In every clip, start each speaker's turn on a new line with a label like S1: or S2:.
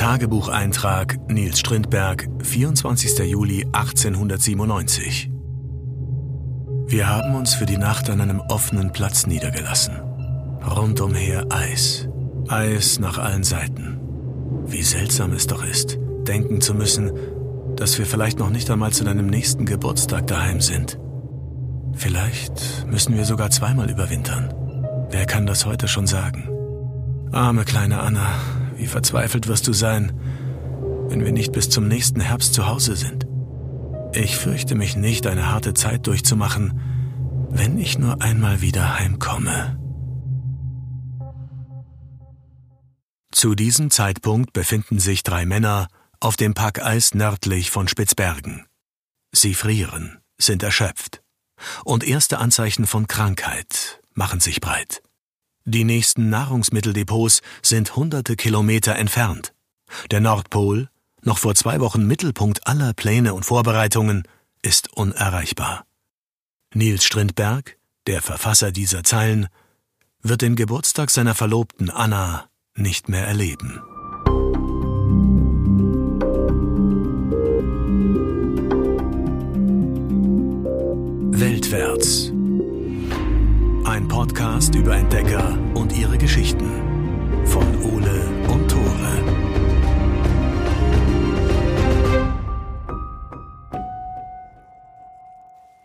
S1: Tagebucheintrag Nils Strindberg, 24. Juli 1897. Wir haben uns für die Nacht an einem offenen Platz niedergelassen. Rundumher Eis. Eis nach allen Seiten. Wie seltsam es doch ist, denken zu müssen, dass wir vielleicht noch nicht einmal zu deinem nächsten Geburtstag daheim sind. Vielleicht müssen wir sogar zweimal überwintern. Wer kann das heute schon sagen? Arme kleine Anna, wie verzweifelt wirst du sein, wenn wir nicht bis zum nächsten Herbst zu Hause sind. Ich fürchte mich nicht, eine harte Zeit durchzumachen, wenn ich nur einmal wieder heimkomme. Zu diesem Zeitpunkt befinden sich drei Männer auf dem Packeis nördlich von Spitzbergen. Sie frieren, sind erschöpft. Und erste Anzeichen von Krankheit machen sich breit. Die nächsten Nahrungsmitteldepots sind hunderte Kilometer entfernt. Der Nordpol, noch vor zwei Wochen Mittelpunkt aller Pläne und Vorbereitungen, ist unerreichbar. Nils Strindberg, der Verfasser dieser Zeilen, wird den Geburtstag seiner Verlobten Anna nicht mehr erleben. Weltwärts. Ein Podcast über Entdecker und ihre Geschichten von Ole und Tore.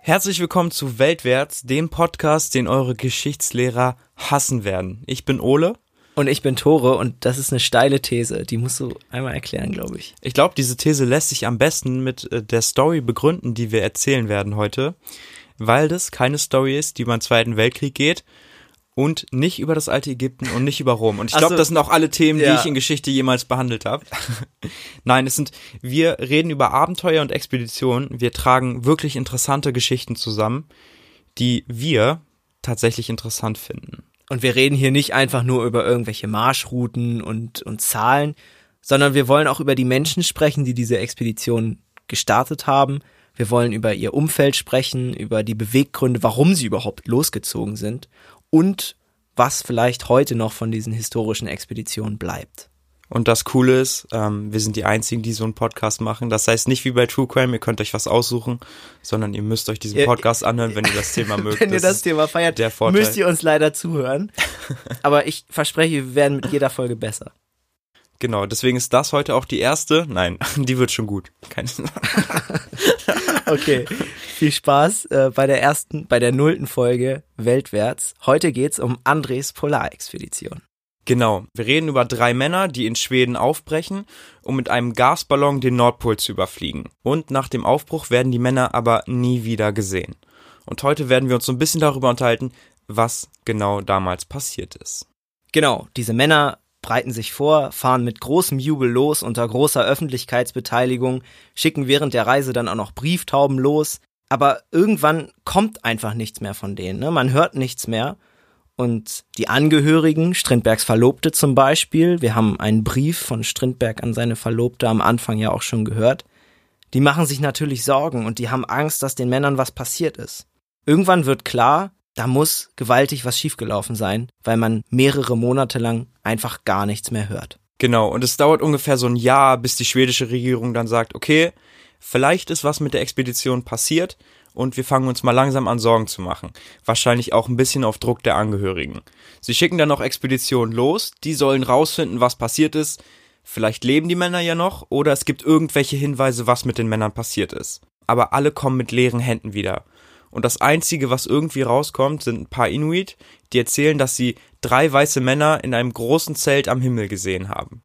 S2: Herzlich willkommen zu Weltwärts, dem Podcast, den eure Geschichtslehrer hassen werden. Ich bin Ole.
S3: Und ich bin Tore und das ist eine steile These, die musst du einmal erklären, glaube ich.
S2: Ich glaube, diese These lässt sich am besten mit äh, der Story begründen, die wir erzählen werden heute, weil das keine Story ist, die über den Zweiten Weltkrieg geht und nicht über das alte Ägypten und nicht über Rom. Und ich glaube,
S3: Also,
S2: das sind auch alle Themen,
S3: ja.
S2: die ich in Geschichte jemals behandelt habe. Nein, es sind, wir reden über Abenteuer und Expeditionen. Wir tragen wirklich interessante Geschichten zusammen, die wir tatsächlich interessant finden.
S3: Und wir reden hier nicht einfach nur über irgendwelche Marschrouten und, und Zahlen, sondern wir wollen auch über die Menschen sprechen, die diese Expedition gestartet haben. Wir wollen über ihr Umfeld sprechen, über die Beweggründe, warum sie überhaupt losgezogen sind und was vielleicht heute noch von diesen historischen Expeditionen bleibt.
S2: Und das Coole ist, ähm, wir sind die Einzigen, die so einen Podcast machen. Das heißt nicht wie bei True Crime, ihr könnt euch was aussuchen, sondern ihr müsst euch diesen Podcast anhören, wenn ihr das Thema mögt.
S3: Wenn ihr das Thema feiert, müsst ihr uns leider zuhören. Aber ich verspreche, wir werden mit jeder Folge besser.
S2: Genau, deswegen ist das heute auch die erste. Nein, die wird schon gut. Keine
S3: Okay, viel Spaß äh, bei der ersten, bei der nullten Folge Weltwärts. Heute geht's um Andres Polarexpedition.
S2: Genau, wir reden über drei Männer, die in Schweden aufbrechen, um mit einem Gasballon den Nordpol zu überfliegen. Und nach dem Aufbruch werden die Männer aber nie wieder gesehen. Und heute werden wir uns so ein bisschen darüber unterhalten, was genau damals passiert ist.
S3: Genau, diese Männer breiten sich vor, fahren mit großem Jubel los unter großer Öffentlichkeitsbeteiligung, schicken während der Reise dann auch noch Brieftauben los, aber irgendwann kommt einfach nichts mehr von denen, ne? man hört nichts mehr. Und die Angehörigen, Strindbergs Verlobte zum Beispiel, wir haben einen Brief von Strindberg an seine Verlobte am Anfang ja auch schon gehört, die machen sich natürlich Sorgen und die haben Angst, dass den Männern was passiert ist. Irgendwann wird klar, da muss gewaltig was schiefgelaufen sein, weil man mehrere Monate lang einfach gar nichts mehr hört.
S2: Genau, und es dauert ungefähr so ein Jahr, bis die schwedische Regierung dann sagt, okay, vielleicht ist was mit der Expedition passiert und wir fangen uns mal langsam an Sorgen zu machen. Wahrscheinlich auch ein bisschen auf Druck der Angehörigen. Sie schicken dann noch Expeditionen los, die sollen rausfinden, was passiert ist. Vielleicht leben die Männer ja noch oder es gibt irgendwelche Hinweise, was mit den Männern passiert ist. Aber alle kommen mit leeren Händen wieder. Und das Einzige, was irgendwie rauskommt, sind ein paar Inuit, die erzählen, dass sie drei weiße Männer in einem großen Zelt am Himmel gesehen haben.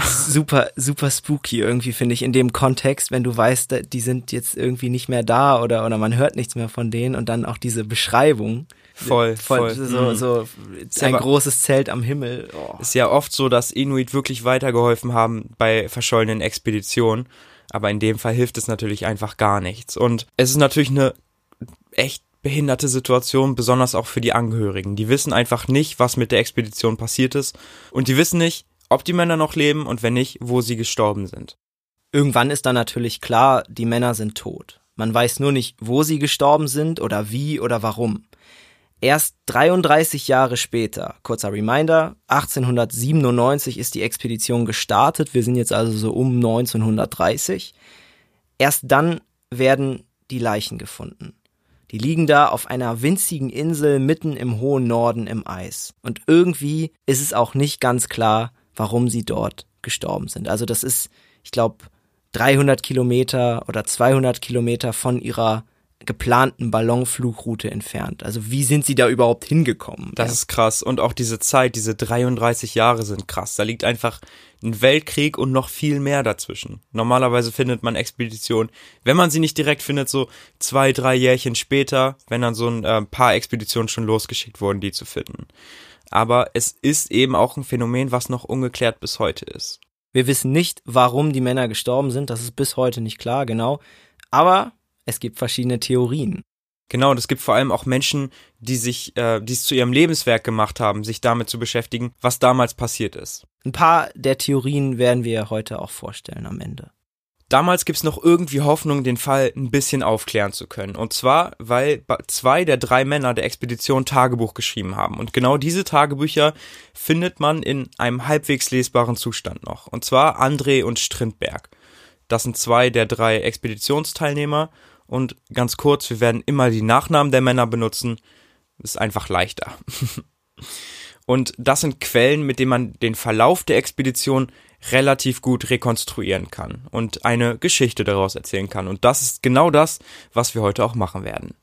S3: Super, super spooky irgendwie, finde ich, in dem Kontext, wenn du weißt, die sind jetzt irgendwie nicht mehr da oder, oder man hört nichts mehr von denen und dann auch diese Beschreibung.
S2: Voll,
S3: Von,
S2: voll.
S3: So,
S2: Mhm.
S3: so ein
S2: aber-
S3: großes Zelt am Himmel. Oh.
S2: Ist ja oft so, dass Inuit wirklich weitergeholfen haben bei verschollenen Expeditionen. Aber in dem Fall hilft es natürlich einfach gar nichts. Und es ist natürlich eine echt behinderte Situation, besonders auch für die Angehörigen. Die wissen einfach nicht, was mit der Expedition passiert ist. Und die wissen nicht, ob die Männer noch leben und wenn nicht, wo sie gestorben sind.
S3: Irgendwann ist dann natürlich klar, die Männer sind tot. Man weiß nur nicht, wo sie gestorben sind oder wie oder warum. Erst 33 Jahre später, kurzer Reminder, 1897 ist die Expedition gestartet, wir sind jetzt also so um 1930. Erst dann werden die Leichen gefunden. Die liegen da auf einer winzigen Insel mitten im hohen Norden im Eis. Und irgendwie ist es auch nicht ganz klar, warum sie dort gestorben sind. Also das ist, ich glaube, 300 Kilometer oder 200 Kilometer von ihrer geplanten Ballonflugroute entfernt. Also wie sind sie da überhaupt hingekommen?
S2: Das ja. ist krass. Und auch diese Zeit, diese 33 Jahre sind krass. Da liegt einfach ein Weltkrieg und noch viel mehr dazwischen. Normalerweise findet man Expeditionen, wenn man sie nicht direkt findet, so zwei, drei Jährchen später, wenn dann so ein äh, paar Expeditionen schon losgeschickt wurden, die zu finden. Aber es ist eben auch ein Phänomen, was noch ungeklärt bis heute ist.
S3: Wir wissen nicht, warum die Männer gestorben sind. Das ist bis heute nicht klar, genau. Aber es gibt verschiedene Theorien.
S2: Genau, und es gibt vor allem auch Menschen, die sich, äh, die es zu ihrem Lebenswerk gemacht haben, sich damit zu beschäftigen, was damals passiert ist.
S3: Ein paar der Theorien werden wir heute auch vorstellen am Ende.
S2: Damals gibt's noch irgendwie Hoffnung, den Fall ein bisschen aufklären zu können. Und zwar, weil zwei der drei Männer der Expedition Tagebuch geschrieben haben. Und genau diese Tagebücher findet man in einem halbwegs lesbaren Zustand noch. Und zwar André und Strindberg. Das sind zwei der drei Expeditionsteilnehmer und ganz kurz, wir werden immer die Nachnamen der Männer benutzen. Ist einfach leichter. und das sind Quellen, mit denen man den Verlauf der Expedition relativ gut rekonstruieren kann und eine Geschichte daraus erzählen kann. Und das ist genau das, was wir heute auch machen werden.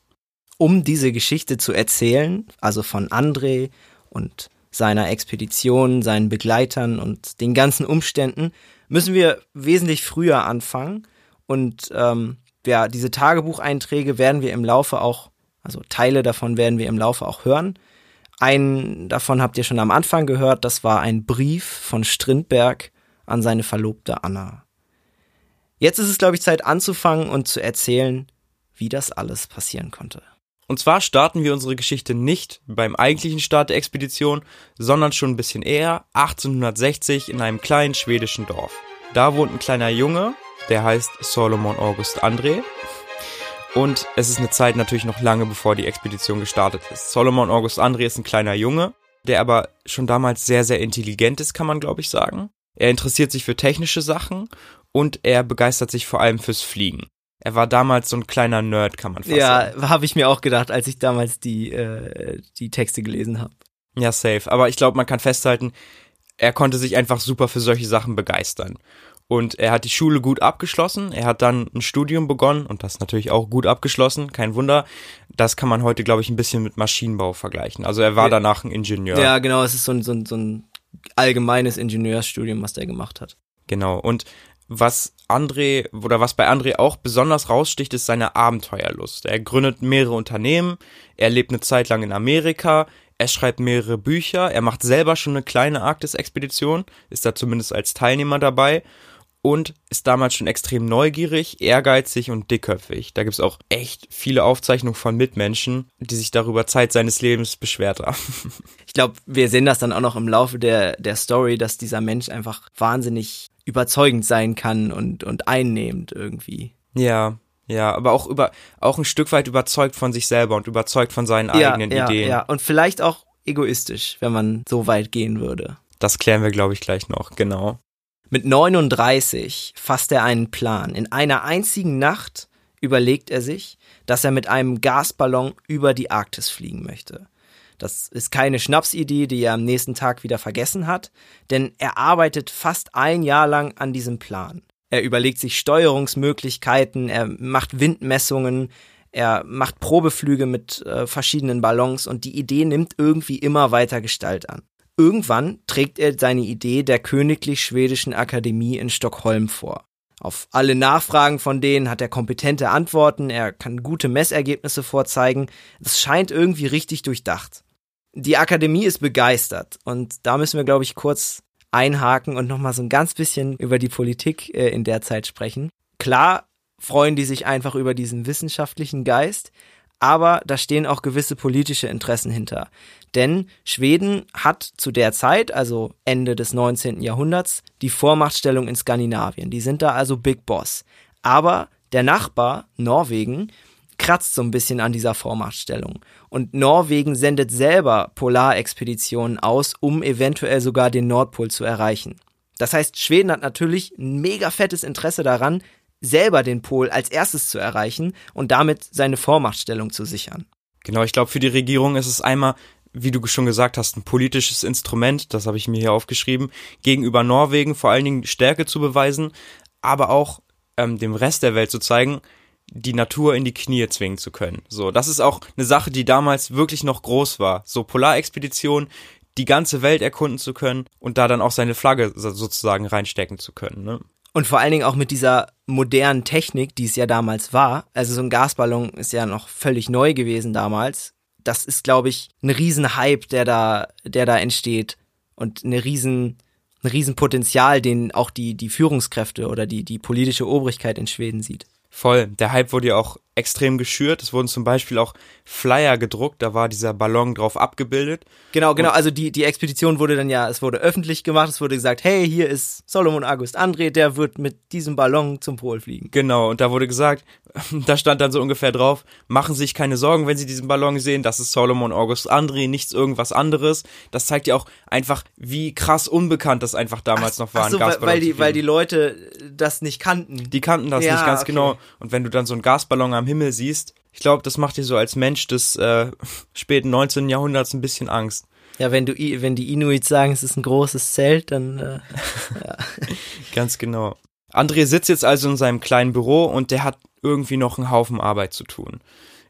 S3: Um diese Geschichte zu erzählen, also von André und seiner Expedition, seinen Begleitern und den ganzen Umständen, müssen wir wesentlich früher anfangen und ähm, ja, diese Tagebucheinträge werden wir im Laufe auch, also Teile davon werden wir im Laufe auch hören. Einen davon habt ihr schon am Anfang gehört, das war ein Brief von Strindberg an seine Verlobte Anna. Jetzt ist es, glaube ich, Zeit anzufangen und zu erzählen, wie das alles passieren konnte.
S2: Und zwar starten wir unsere Geschichte nicht beim eigentlichen Start der Expedition, sondern schon ein bisschen eher, 1860 in einem kleinen schwedischen Dorf. Da wohnt ein kleiner Junge, der heißt Solomon August André. Und es ist eine Zeit natürlich noch lange bevor die Expedition gestartet ist. Solomon August André ist ein kleiner Junge, der aber schon damals sehr, sehr intelligent ist, kann man glaube ich sagen. Er interessiert sich für technische Sachen und er begeistert sich vor allem fürs Fliegen. Er war damals so ein kleiner Nerd, kann man fast
S3: ja,
S2: sagen.
S3: Ja, habe ich mir auch gedacht, als ich damals die, äh, die Texte gelesen habe.
S2: Ja, safe. Aber ich glaube, man kann festhalten, er konnte sich einfach super für solche Sachen begeistern. Und er hat die Schule gut abgeschlossen. Er hat dann ein Studium begonnen und das natürlich auch gut abgeschlossen. Kein Wunder. Das kann man heute, glaube ich, ein bisschen mit Maschinenbau vergleichen. Also er war ja. danach ein Ingenieur.
S3: Ja, genau. Es ist so ein, so ein, so ein allgemeines Ingenieursstudium, was der gemacht hat.
S2: Genau. Und was André oder was bei André auch besonders raussticht, ist seine Abenteuerlust. Er gründet mehrere Unternehmen, er lebt eine Zeit lang in Amerika, er schreibt mehrere Bücher, er macht selber schon eine kleine Arktis-Expedition, ist da zumindest als Teilnehmer dabei und ist damals schon extrem neugierig, ehrgeizig und dickköpfig. Da gibt's auch echt viele Aufzeichnungen von Mitmenschen, die sich darüber Zeit seines Lebens beschwert haben.
S3: Ich glaube, wir sehen das dann auch noch im Laufe der, der Story, dass dieser Mensch einfach wahnsinnig überzeugend sein kann und, und einnehmend irgendwie.
S2: Ja, ja, aber auch über, auch ein Stück weit überzeugt von sich selber und überzeugt von seinen ja, eigenen
S3: ja,
S2: Ideen.
S3: Ja, und vielleicht auch egoistisch, wenn man so weit gehen würde.
S2: Das klären wir, glaube ich, gleich noch, genau.
S3: Mit 39 fasst er einen Plan. In einer einzigen Nacht überlegt er sich, dass er mit einem Gasballon über die Arktis fliegen möchte. Das ist keine Schnapsidee, die er am nächsten Tag wieder vergessen hat, denn er arbeitet fast ein Jahr lang an diesem Plan. Er überlegt sich Steuerungsmöglichkeiten, er macht Windmessungen, er macht Probeflüge mit äh, verschiedenen Ballons und die Idee nimmt irgendwie immer weiter Gestalt an. Irgendwann trägt er seine Idee der Königlich Schwedischen Akademie in Stockholm vor. Auf alle Nachfragen von denen hat er kompetente Antworten, er kann gute Messergebnisse vorzeigen, es scheint irgendwie richtig durchdacht. Die Akademie ist begeistert und da müssen wir, glaube ich, kurz einhaken und nochmal so ein ganz bisschen über die Politik äh, in der Zeit sprechen. Klar freuen die sich einfach über diesen wissenschaftlichen Geist, aber da stehen auch gewisse politische Interessen hinter. Denn Schweden hat zu der Zeit, also Ende des 19. Jahrhunderts, die Vormachtstellung in Skandinavien. Die sind da also Big Boss. Aber der Nachbar, Norwegen, kratzt so ein bisschen an dieser Vormachtstellung. Und Norwegen sendet selber Polarexpeditionen aus, um eventuell sogar den Nordpol zu erreichen. Das heißt, Schweden hat natürlich ein mega fettes Interesse daran, selber den Pol als erstes zu erreichen und damit seine Vormachtstellung zu sichern.
S2: Genau, ich glaube, für die Regierung ist es einmal, wie du schon gesagt hast, ein politisches Instrument, das habe ich mir hier aufgeschrieben, gegenüber Norwegen vor allen Dingen Stärke zu beweisen, aber auch ähm, dem Rest der Welt zu zeigen, die Natur in die Knie zwingen zu können. So, das ist auch eine Sache, die damals wirklich noch groß war. So Polarexpedition, die ganze Welt erkunden zu können und da dann auch seine Flagge sozusagen reinstecken zu können. Ne?
S3: Und vor allen Dingen auch mit dieser modernen Technik, die es ja damals war. Also so ein Gasballon ist ja noch völlig neu gewesen damals. Das ist, glaube ich, ein Riesenhype, der da, der da entsteht. Und eine riesen, ein Riesenpotenzial, den auch die, die Führungskräfte oder die, die politische Obrigkeit in Schweden sieht.
S2: Voll. Der Hype wurde ja auch extrem geschürt. Es wurden zum Beispiel auch Flyer gedruckt, da war dieser Ballon drauf abgebildet.
S3: Genau, genau. Also die, die Expedition wurde dann ja, es wurde öffentlich gemacht, es wurde gesagt, hey, hier ist Solomon August André, der wird mit diesem Ballon zum Pol fliegen.
S2: Genau, und da wurde gesagt, da stand dann so ungefähr drauf, machen Sie sich keine Sorgen, wenn Sie diesen Ballon sehen, das ist Solomon August André, nichts irgendwas anderes. Das zeigt ja auch einfach, wie krass unbekannt das einfach damals ach, noch war. Ach
S3: so, weil, weil die, weil die Leute das nicht kannten.
S2: Die kannten das ja, nicht ganz okay. genau. Und wenn du dann so einen Gasballon am Himmel siehst, ich glaube, das macht dir so als Mensch des äh, späten 19. Jahrhunderts ein bisschen Angst.
S3: Ja, wenn du wenn die Inuits sagen, es ist ein großes Zelt, dann äh, ja.
S2: ganz genau. André sitzt jetzt also in seinem kleinen Büro und der hat irgendwie noch einen Haufen Arbeit zu tun.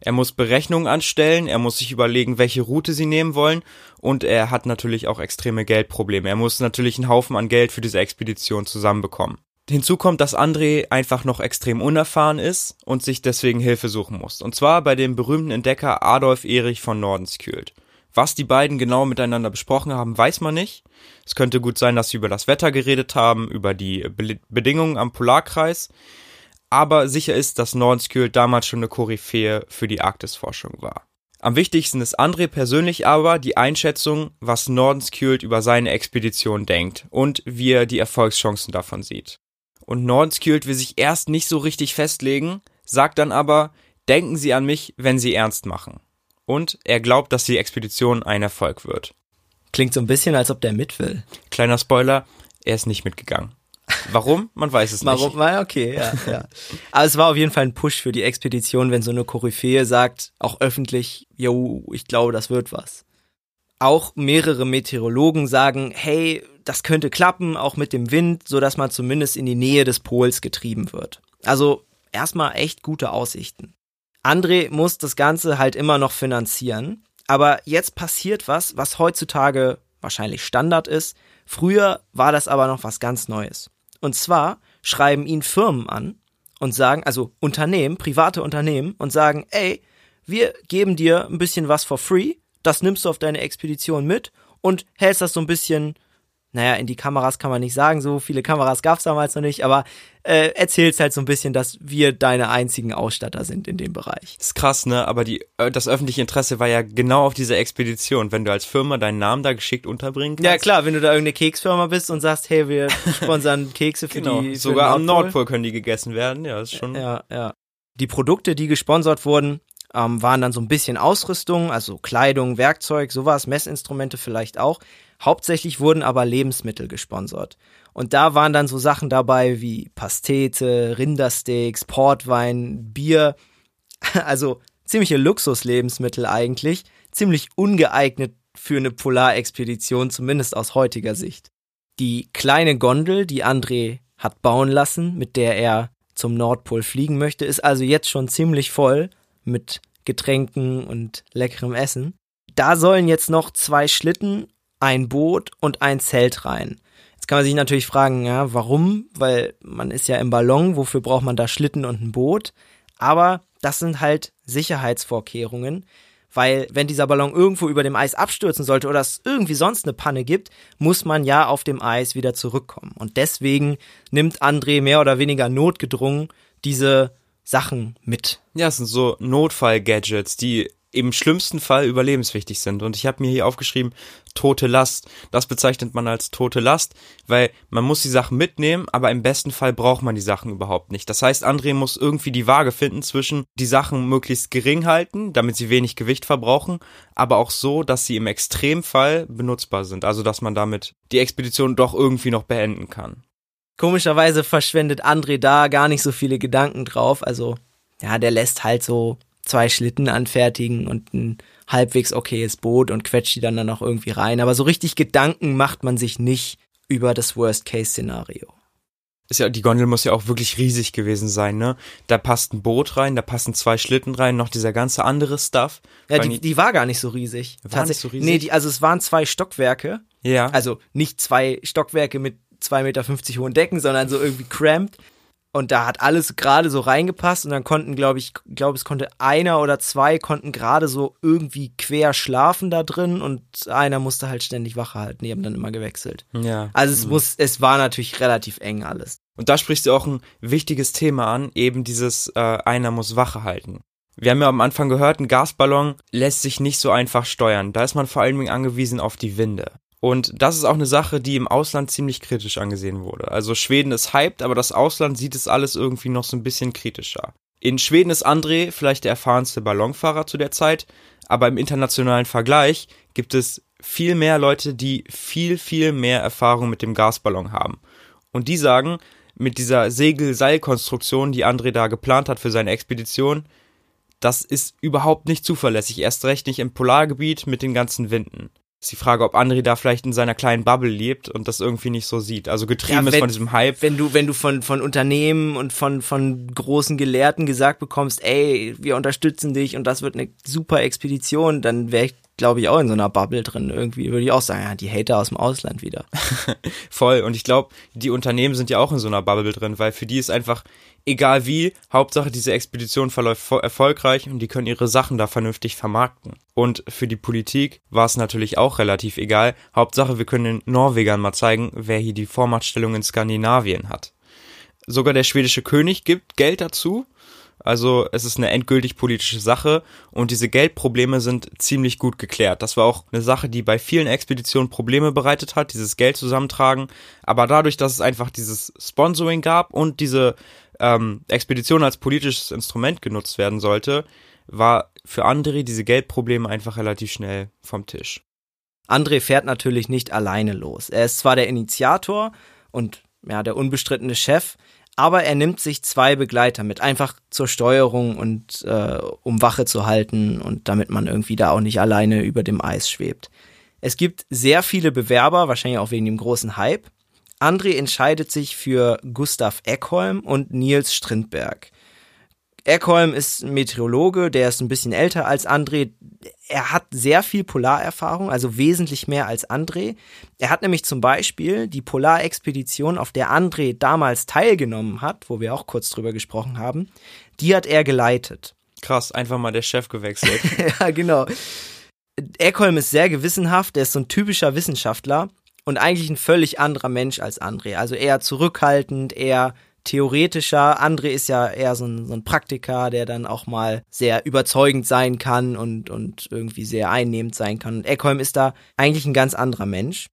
S2: Er muss Berechnungen anstellen, er muss sich überlegen, welche Route sie nehmen wollen und er hat natürlich auch extreme Geldprobleme. Er muss natürlich einen Haufen an Geld für diese Expedition zusammenbekommen. Hinzu kommt, dass André einfach noch extrem unerfahren ist und sich deswegen Hilfe suchen muss. Und zwar bei dem berühmten Entdecker Adolf Erich von Nordenskjöld. Was die beiden genau miteinander besprochen haben, weiß man nicht. Es könnte gut sein, dass sie über das Wetter geredet haben, über die Be Bedingungen am Polarkreis. Aber sicher ist, dass Nordenskjöld damals schon eine Koryphäe für die Arktisforschung war. Am wichtigsten ist André persönlich aber die Einschätzung, was Nordenskjöld über seine Expedition denkt und wie er die Erfolgschancen davon sieht und Nordenskjöld will sich erst nicht so richtig festlegen, sagt dann aber, denken Sie an mich, wenn Sie ernst machen. Und er glaubt, dass die Expedition ein Erfolg wird.
S3: Klingt so ein bisschen, als ob der mit will.
S2: Kleiner Spoiler, er ist nicht mitgegangen. Warum? Man weiß es
S3: nicht. Warum? Okay, ja, ja. Aber es war auf jeden Fall ein Push für die Expedition, wenn so eine Koryphäe sagt, auch öffentlich, yo, ich glaube, das wird was. Auch mehrere Meteorologen sagen, hey, das könnte klappen, auch mit dem Wind, so dass man zumindest in die Nähe des Pols getrieben wird. Also erstmal echt gute Aussichten. André muss das Ganze halt immer noch finanzieren, aber jetzt passiert was, was heutzutage wahrscheinlich Standard ist. Früher war das aber noch was ganz Neues. Und zwar schreiben ihn Firmen an und sagen, also Unternehmen, private Unternehmen und sagen, ey, wir geben dir ein bisschen was for free das nimmst du auf deine Expedition mit und hältst das so ein bisschen, naja, in die Kameras kann man nicht sagen, so viele Kameras gab's damals noch nicht, aber äh, erzählst halt so ein bisschen, dass wir deine einzigen Ausstatter sind in dem Bereich.
S2: Das ist krass, ne? Aber die, äh, das öffentliche Interesse war ja genau auf dieser Expedition, wenn du als Firma deinen Namen da geschickt unterbringen kannst.
S3: Ja klar, wenn du da irgendeine Keksfirma bist und sagst, hey, wir sponsern Kekse für genau. die.
S2: Für Sogar am Nordpol können die gegessen werden, ja, ist schon.
S3: Ja, ja. Die Produkte, die gesponsert wurden, ähm, waren dann so ein bisschen Ausrüstung, also Kleidung, Werkzeug, sowas, Messinstrumente vielleicht auch. Hauptsächlich wurden aber Lebensmittel gesponsert. Und da waren dann so Sachen dabei wie Pastete, Rindersteaks, Portwein, Bier. Also ziemliche Luxuslebensmittel eigentlich. Ziemlich ungeeignet für eine Polarexpedition, zumindest aus heutiger Sicht. Die kleine Gondel, die André hat bauen lassen, mit der er zum Nordpol fliegen möchte, ist also jetzt schon ziemlich voll mit Getränken und leckerem Essen. Da sollen jetzt noch zwei Schlitten, ein Boot und ein Zelt rein. Jetzt kann man sich natürlich fragen, ja, warum? Weil man ist ja im Ballon, wofür braucht man da Schlitten und ein Boot? Aber das sind halt Sicherheitsvorkehrungen, weil wenn dieser Ballon irgendwo über dem Eis abstürzen sollte oder es irgendwie sonst eine Panne gibt, muss man ja auf dem Eis wieder zurückkommen. Und deswegen nimmt André mehr oder weniger notgedrungen diese Sachen mit.
S2: Ja, es sind so Notfall-Gadgets, die im schlimmsten Fall überlebenswichtig sind. Und ich habe mir hier aufgeschrieben, tote Last. Das bezeichnet man als tote Last, weil man muss die Sachen mitnehmen, aber im besten Fall braucht man die Sachen überhaupt nicht. Das heißt, André muss irgendwie die Waage finden zwischen die Sachen möglichst gering halten, damit sie wenig Gewicht verbrauchen, aber auch so, dass sie im Extremfall benutzbar sind. Also, dass man damit die Expedition doch irgendwie noch beenden kann.
S3: Komischerweise verschwendet André da gar nicht so viele Gedanken drauf. Also, ja, der lässt halt so zwei Schlitten anfertigen und ein halbwegs okayes Boot und quetscht die dann dann auch irgendwie rein. Aber so richtig Gedanken macht man sich nicht über das Worst-Case-Szenario.
S2: Ist ja, die Gondel muss ja auch wirklich riesig gewesen sein, ne? Da passt ein Boot rein, da passen zwei Schlitten rein, noch dieser ganze andere Stuff.
S3: Ja, die, die war gar nicht so riesig.
S2: War nicht so riesig?
S3: Nee, die, also es waren zwei Stockwerke.
S2: Ja.
S3: Also nicht zwei Stockwerke mit 2,50 Meter hohen Decken, sondern so irgendwie cramped. Und da hat alles gerade so reingepasst und dann konnten, glaube ich, glaube es konnte einer oder zwei konnten gerade so irgendwie quer schlafen da drin und einer musste halt ständig Wache halten. Die haben dann immer gewechselt.
S2: Ja.
S3: Also es muss, es war natürlich relativ eng alles.
S2: Und da sprichst du auch ein wichtiges Thema an, eben dieses äh, einer muss Wache halten. Wir haben ja am Anfang gehört, ein Gasballon lässt sich nicht so einfach steuern. Da ist man vor allen Dingen angewiesen auf die Winde. Und das ist auch eine Sache, die im Ausland ziemlich kritisch angesehen wurde. Also Schweden ist hyped, aber das Ausland sieht es alles irgendwie noch so ein bisschen kritischer. In Schweden ist André vielleicht der erfahrenste Ballonfahrer zu der Zeit, aber im internationalen Vergleich gibt es viel mehr Leute, die viel, viel mehr Erfahrung mit dem Gasballon haben. Und die sagen, mit dieser Segel-Seil-Konstruktion, die André da geplant hat für seine Expedition, das ist überhaupt nicht zuverlässig, erst recht nicht im Polargebiet mit den ganzen Winden. Ist die Frage, ob André da vielleicht in seiner kleinen Bubble lebt und das irgendwie nicht so sieht. Also getrieben
S3: Ja,
S2: ist
S3: wenn-
S2: von diesem Hype.
S3: Wenn du, wenn du von, von Unternehmen und von, von großen Gelehrten gesagt bekommst, ey, wir unterstützen dich und das wird eine super Expedition, dann wäre ich, glaube ich, auch in so einer Bubble drin. Irgendwie würde ich auch sagen, ja, die Hater aus dem Ausland wieder.
S2: Voll. Und ich glaube, die Unternehmen sind ja auch in so einer Bubble drin, weil für die ist einfach, egal wie, Hauptsache diese Expedition verläuft erfolgreich und die können ihre Sachen da vernünftig vermarkten. Und für die Politik war es natürlich auch relativ egal. Hauptsache, wir können den Norwegern mal zeigen, wer hier die Vormachtstellung in Skandinavien hat. Sogar der schwedische König gibt Geld dazu. Also es ist eine endgültig politische Sache und diese Geldprobleme sind ziemlich gut geklärt. Das war auch eine Sache, die bei vielen Expeditionen Probleme bereitet hat, dieses Geld zusammentragen. Aber dadurch, dass es einfach dieses Sponsoring gab und diese ähm, Expedition als politisches Instrument genutzt werden sollte, war für André diese Geldprobleme einfach relativ schnell vom Tisch.
S3: André fährt natürlich nicht alleine los. Er ist zwar der Initiator und ja, der unbestrittene Chef, aber er nimmt sich zwei Begleiter mit, einfach zur Steuerung und äh, um Wache zu halten und damit man irgendwie da auch nicht alleine über dem Eis schwebt. Es gibt sehr viele Bewerber, wahrscheinlich auch wegen dem großen Hype. André entscheidet sich für Gustav Eckholm und Nils Strindberg. Eckholm ist ein Meteorologe, der ist ein bisschen älter als André. Er hat sehr viel Polarerfahrung, also wesentlich mehr als André. Er hat nämlich zum Beispiel die Polarexpedition, auf der André damals teilgenommen hat, wo wir auch kurz drüber gesprochen haben, die hat er geleitet.
S2: Krass, einfach mal der Chef gewechselt.
S3: ja, genau. Eckholm ist sehr gewissenhaft, der ist so ein typischer Wissenschaftler und eigentlich ein völlig anderer Mensch als André. Also eher zurückhaltend, eher theoretischer. André ist ja eher so ein, so ein Praktiker, der dann auch mal sehr überzeugend sein kann und, und irgendwie sehr einnehmend sein kann. Und Eckholm ist da eigentlich ein ganz anderer Mensch.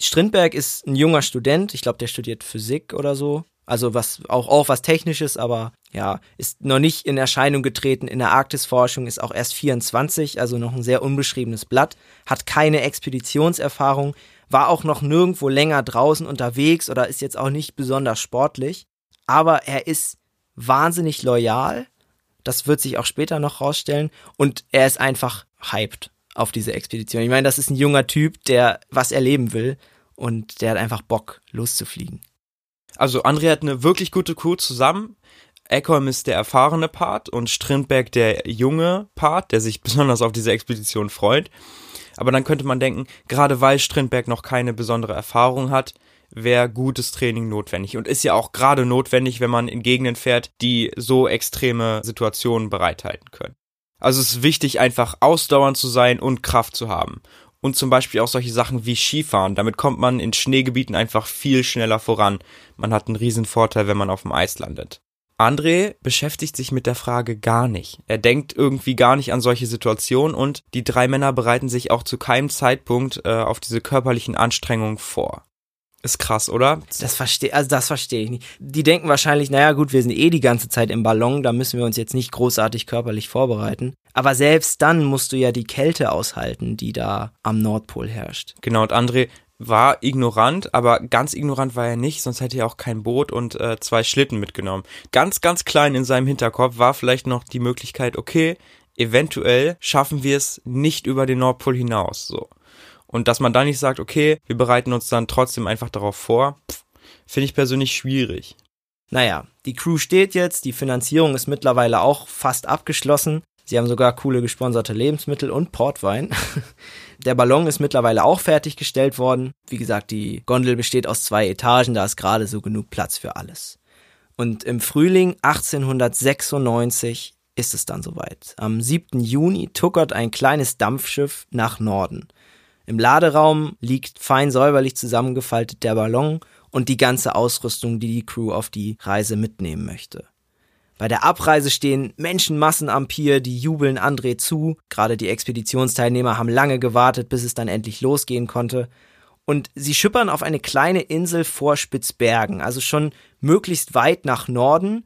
S3: Strindberg ist ein junger Student, ich glaube, der studiert Physik oder so. Also was auch, auch was Technisches, aber ja, ist noch nicht in Erscheinung getreten in der Arktisforschung, ist auch erst 24, also noch ein sehr unbeschriebenes Blatt, hat keine Expeditionserfahrung, war auch noch nirgendwo länger draußen unterwegs oder ist jetzt auch nicht besonders sportlich, aber er ist wahnsinnig loyal, das wird sich auch später noch rausstellen und er ist einfach hyped auf diese Expedition. Ich meine, das ist ein junger Typ, der was erleben will und der hat einfach Bock, loszufliegen.
S2: Also André hat eine wirklich gute Crew zusammen. Eckholm ist der erfahrene Part und Strindberg der junge Part, der sich besonders auf diese Expedition freut. Aber dann könnte man denken, gerade weil Strindberg noch keine besondere Erfahrung hat, wäre gutes Training notwendig und ist ja auch gerade notwendig, wenn man in Gegenden fährt, die so extreme Situationen bereithalten können. Also es ist wichtig, einfach ausdauernd zu sein und Kraft zu haben. Und zum Beispiel auch solche Sachen wie Skifahren. Damit kommt man in Schneegebieten einfach viel schneller voran. Man hat einen riesen Vorteil, wenn man auf dem Eis landet. André beschäftigt sich mit der Frage gar nicht. Er denkt irgendwie gar nicht an solche Situationen und die drei Männer bereiten sich auch zu keinem Zeitpunkt äh, auf diese körperlichen Anstrengungen vor. Ist krass, oder?
S3: Das verstehe, also das verstehe ich nicht. Die denken wahrscheinlich, naja gut, wir sind eh die ganze Zeit im Ballon, da müssen wir uns jetzt nicht großartig körperlich vorbereiten. Aber selbst dann musst du ja die Kälte aushalten, die da am Nordpol herrscht.
S2: Genau, und André war ignorant, aber ganz ignorant war er nicht, sonst hätte er auch kein Boot und äh, zwei Schlitten mitgenommen. Ganz, ganz klein in seinem Hinterkopf war vielleicht noch die Möglichkeit, okay, eventuell schaffen wir es nicht über den Nordpol hinaus, so. Und dass man da nicht sagt, okay, wir bereiten uns dann trotzdem einfach darauf vor, finde ich persönlich schwierig.
S3: Naja, die Crew steht jetzt, die Finanzierung ist mittlerweile auch fast abgeschlossen. Sie haben sogar coole gesponserte Lebensmittel und Portwein. Der Ballon ist mittlerweile auch fertiggestellt worden. Wie gesagt, die Gondel besteht aus zwei Etagen, da ist gerade so genug Platz für alles. Und im Frühling 1896 ist es dann soweit. Am 7. Juni tuckert ein kleines Dampfschiff nach Norden. Im Laderaum liegt fein säuberlich zusammengefaltet der Ballon und die ganze Ausrüstung, die die Crew auf die Reise mitnehmen möchte. Bei der Abreise stehen Menschenmassen am Pier, die jubeln André zu. Gerade die Expeditionsteilnehmer haben lange gewartet, bis es dann endlich losgehen konnte. Und sie schippern auf eine kleine Insel vor Spitzbergen, also schon möglichst weit nach Norden,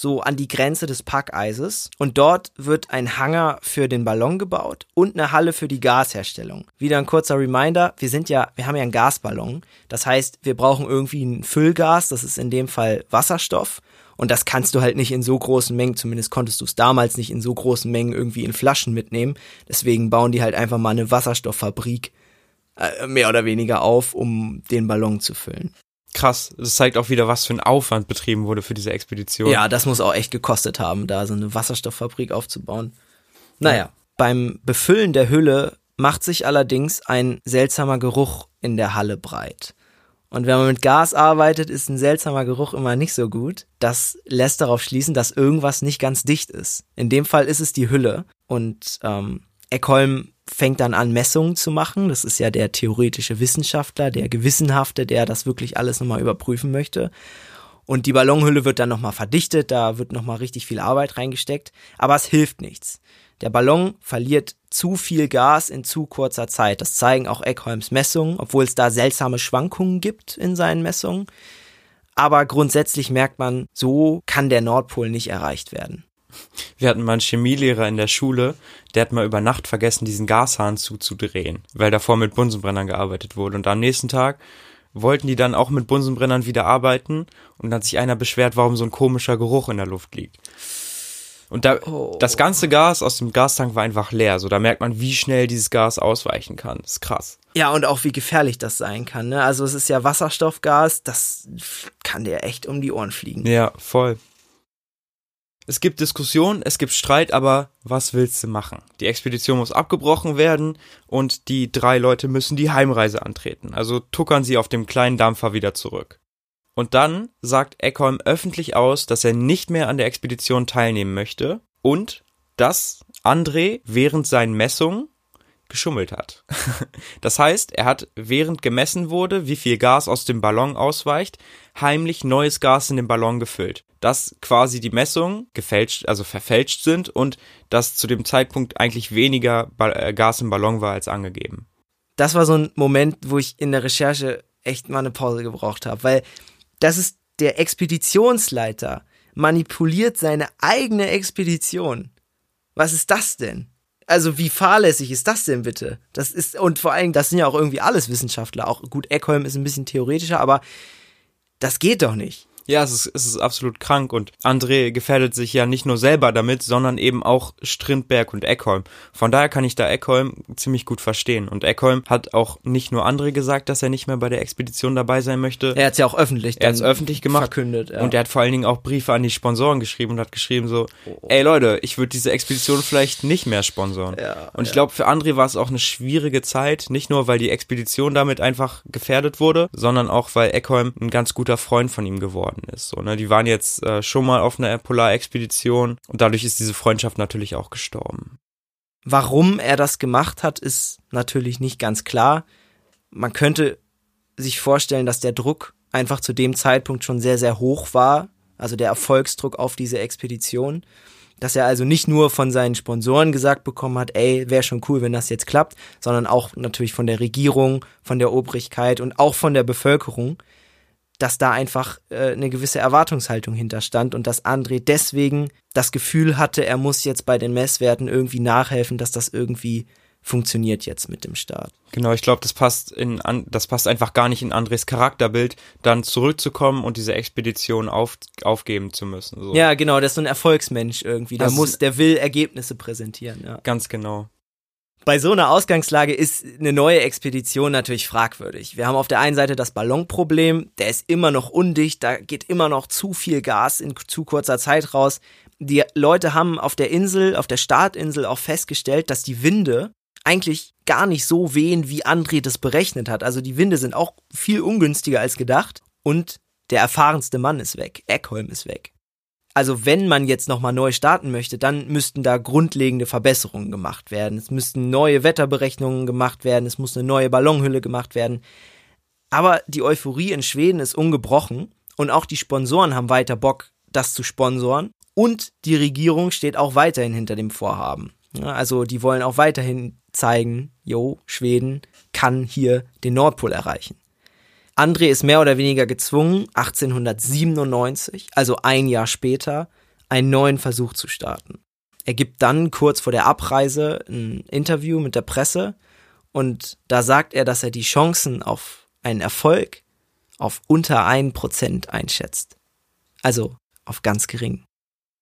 S3: so an die Grenze des Packeises. Und dort wird ein Hangar für den Ballon gebaut und eine Halle für die Gasherstellung. Wieder ein kurzer Reminder, wir sind ja, wir haben ja einen Gasballon. Das heißt, wir brauchen irgendwie ein Füllgas, das ist in dem Fall Wasserstoff. Und das kannst du halt nicht in so großen Mengen, zumindest konntest du es damals nicht in so großen Mengen irgendwie in Flaschen mitnehmen. Deswegen bauen die halt einfach mal eine Wasserstofffabrik äh, mehr oder weniger auf, um den Ballon zu füllen.
S2: Krass, das zeigt auch wieder, was für ein Aufwand betrieben wurde für diese Expedition.
S3: Ja, das muss auch echt gekostet haben, da so eine Wasserstofffabrik aufzubauen. Naja, ja. beim Befüllen der Hülle macht sich allerdings ein seltsamer Geruch in der Halle breit. Und wenn man mit Gas arbeitet, ist ein seltsamer Geruch immer nicht so gut. Das lässt darauf schließen, dass irgendwas nicht ganz dicht ist. In dem Fall ist es die Hülle. Und ähm, Eckholm fängt dann an, Messungen zu machen. Das ist ja der theoretische Wissenschaftler, der Gewissenhafte, der das wirklich alles nochmal überprüfen möchte. Und die Ballonhülle wird dann nochmal verdichtet, da wird nochmal richtig viel Arbeit reingesteckt. Aber es hilft nichts. Der Ballon verliert zu viel Gas in zu kurzer Zeit. Das zeigen auch Eckholms Messungen, obwohl es da seltsame Schwankungen gibt in seinen Messungen. Aber grundsätzlich merkt man, so kann der Nordpol nicht erreicht werden.
S2: Wir hatten mal einen Chemielehrer in der Schule, der hat mal über Nacht vergessen, diesen Gashahn zuzudrehen, weil davor mit Bunsenbrennern gearbeitet wurde. Und am nächsten Tag wollten die dann auch mit Bunsenbrennern wieder arbeiten und dann hat sich einer beschwert, warum so ein komischer Geruch in der Luft liegt. Und da, oh. das ganze Gas aus dem Gastank war einfach leer. So, da merkt man, wie schnell dieses Gas ausweichen kann. Das ist krass.
S3: Ja, und auch wie gefährlich das sein kann. Ne? Also es ist ja Wasserstoffgas, das kann dir echt um die Ohren fliegen.
S2: Ja, voll. Es gibt Diskussionen, es gibt Streit, aber was willst du machen? Die Expedition muss abgebrochen werden und die drei Leute müssen die Heimreise antreten. Also tuckern sie auf dem kleinen Dampfer wieder zurück. Und dann sagt Eckholm öffentlich aus, dass er nicht mehr an der Expedition teilnehmen möchte und dass André während seinen Messungen geschummelt hat. Das heißt, er hat, während gemessen wurde, wie viel Gas aus dem Ballon ausweicht, heimlich neues Gas in den Ballon gefüllt. Dass quasi die Messungen gefälscht, also verfälscht sind und dass zu dem Zeitpunkt eigentlich weniger äh, Gas im Ballon war als angegeben.
S3: Das war so ein Moment, wo ich in der Recherche echt mal eine Pause gebraucht habe, weil das ist der Expeditionsleiter manipuliert seine eigene Expedition. Was ist das denn? Also wie fahrlässig ist das denn bitte? Das ist und vor allem, das sind ja auch irgendwie alles Wissenschaftler. Auch gut, Eckholm ist ein bisschen theoretischer, aber das geht doch nicht.
S2: Ja, es ist, es ist absolut krank und André gefährdet sich ja nicht nur selber damit, sondern eben auch Strindberg und Eckholm. Von daher kann ich da Eckholm ziemlich gut verstehen. Und Eckholm hat auch nicht nur André gesagt, dass er nicht mehr bei der Expedition dabei sein möchte.
S3: Er hat es ja auch öffentlich
S2: Er hat es öffentlich gemacht.
S3: Verkündet,
S2: ja. Und er hat vor allen Dingen auch Briefe an die Sponsoren geschrieben und hat geschrieben so, oh. ey Leute, ich würde diese Expedition vielleicht nicht mehr sponsoren. Ja, und ich ja. glaube, für André war es auch eine schwierige Zeit, nicht nur, weil die Expedition damit einfach gefährdet wurde, sondern auch, weil Eckholm ein ganz guter Freund von ihm geworden geworden ist. So, ne? Die waren jetzt äh, schon mal auf einer Polarexpedition und dadurch ist diese Freundschaft natürlich auch gestorben.
S3: Warum er das gemacht hat, ist natürlich nicht ganz klar. Man könnte sich vorstellen, dass der Druck einfach zu dem Zeitpunkt schon sehr, sehr hoch war. also der Erfolgsdruck auf diese Expedition. Dass er also nicht nur von seinen Sponsoren gesagt bekommen hat, ey, wäre schon cool, wenn das jetzt klappt, sondern auch natürlich von der Regierung, von der Obrigkeit und auch von der Bevölkerung, dass da einfach äh, eine gewisse Erwartungshaltung hinterstand und dass André deswegen das Gefühl hatte, er muss jetzt bei den Messwerten irgendwie nachhelfen, dass das irgendwie funktioniert jetzt mit dem Start.
S2: Genau, ich glaube, das passt in das passt einfach gar nicht in Andres Charakterbild, dann zurückzukommen und diese Expedition auf, aufgeben zu müssen. So.
S3: Ja, genau, das ist so ein Erfolgsmensch irgendwie. Der das muss, der will Ergebnisse präsentieren. Ja.
S2: Ganz genau.
S3: Bei so einer Ausgangslage ist eine neue Expedition natürlich fragwürdig. Wir haben auf der einen Seite das Ballonproblem, der ist immer noch undicht, da geht immer noch zu viel Gas in zu kurzer Zeit raus. Die Leute haben auf der Insel, auf der Startinsel auch festgestellt, dass die Winde eigentlich gar nicht so wehen, wie André das berechnet hat. Also die Winde sind auch viel ungünstiger als gedacht und der erfahrenste Mann ist weg. Eckholm ist weg. Also wenn man jetzt nochmal neu starten möchte, dann müssten da grundlegende Verbesserungen gemacht werden. Es müssten neue Wetterberechnungen gemacht werden, es muss eine neue Ballonhülle gemacht werden. Aber die Euphorie in Schweden ist ungebrochen und auch die Sponsoren haben weiter Bock, das zu sponsoren. Und die Regierung steht auch weiterhin hinter dem Vorhaben. Also die wollen auch weiterhin zeigen, jo, Schweden kann hier den Nordpol erreichen. André ist mehr oder weniger gezwungen, 1897, also ein Jahr später, einen neuen Versuch zu starten. Er gibt dann kurz vor der Abreise ein Interview mit der Presse und da sagt er, dass er die Chancen auf einen Erfolg auf unter ein Prozent einschätzt. Also auf ganz gering.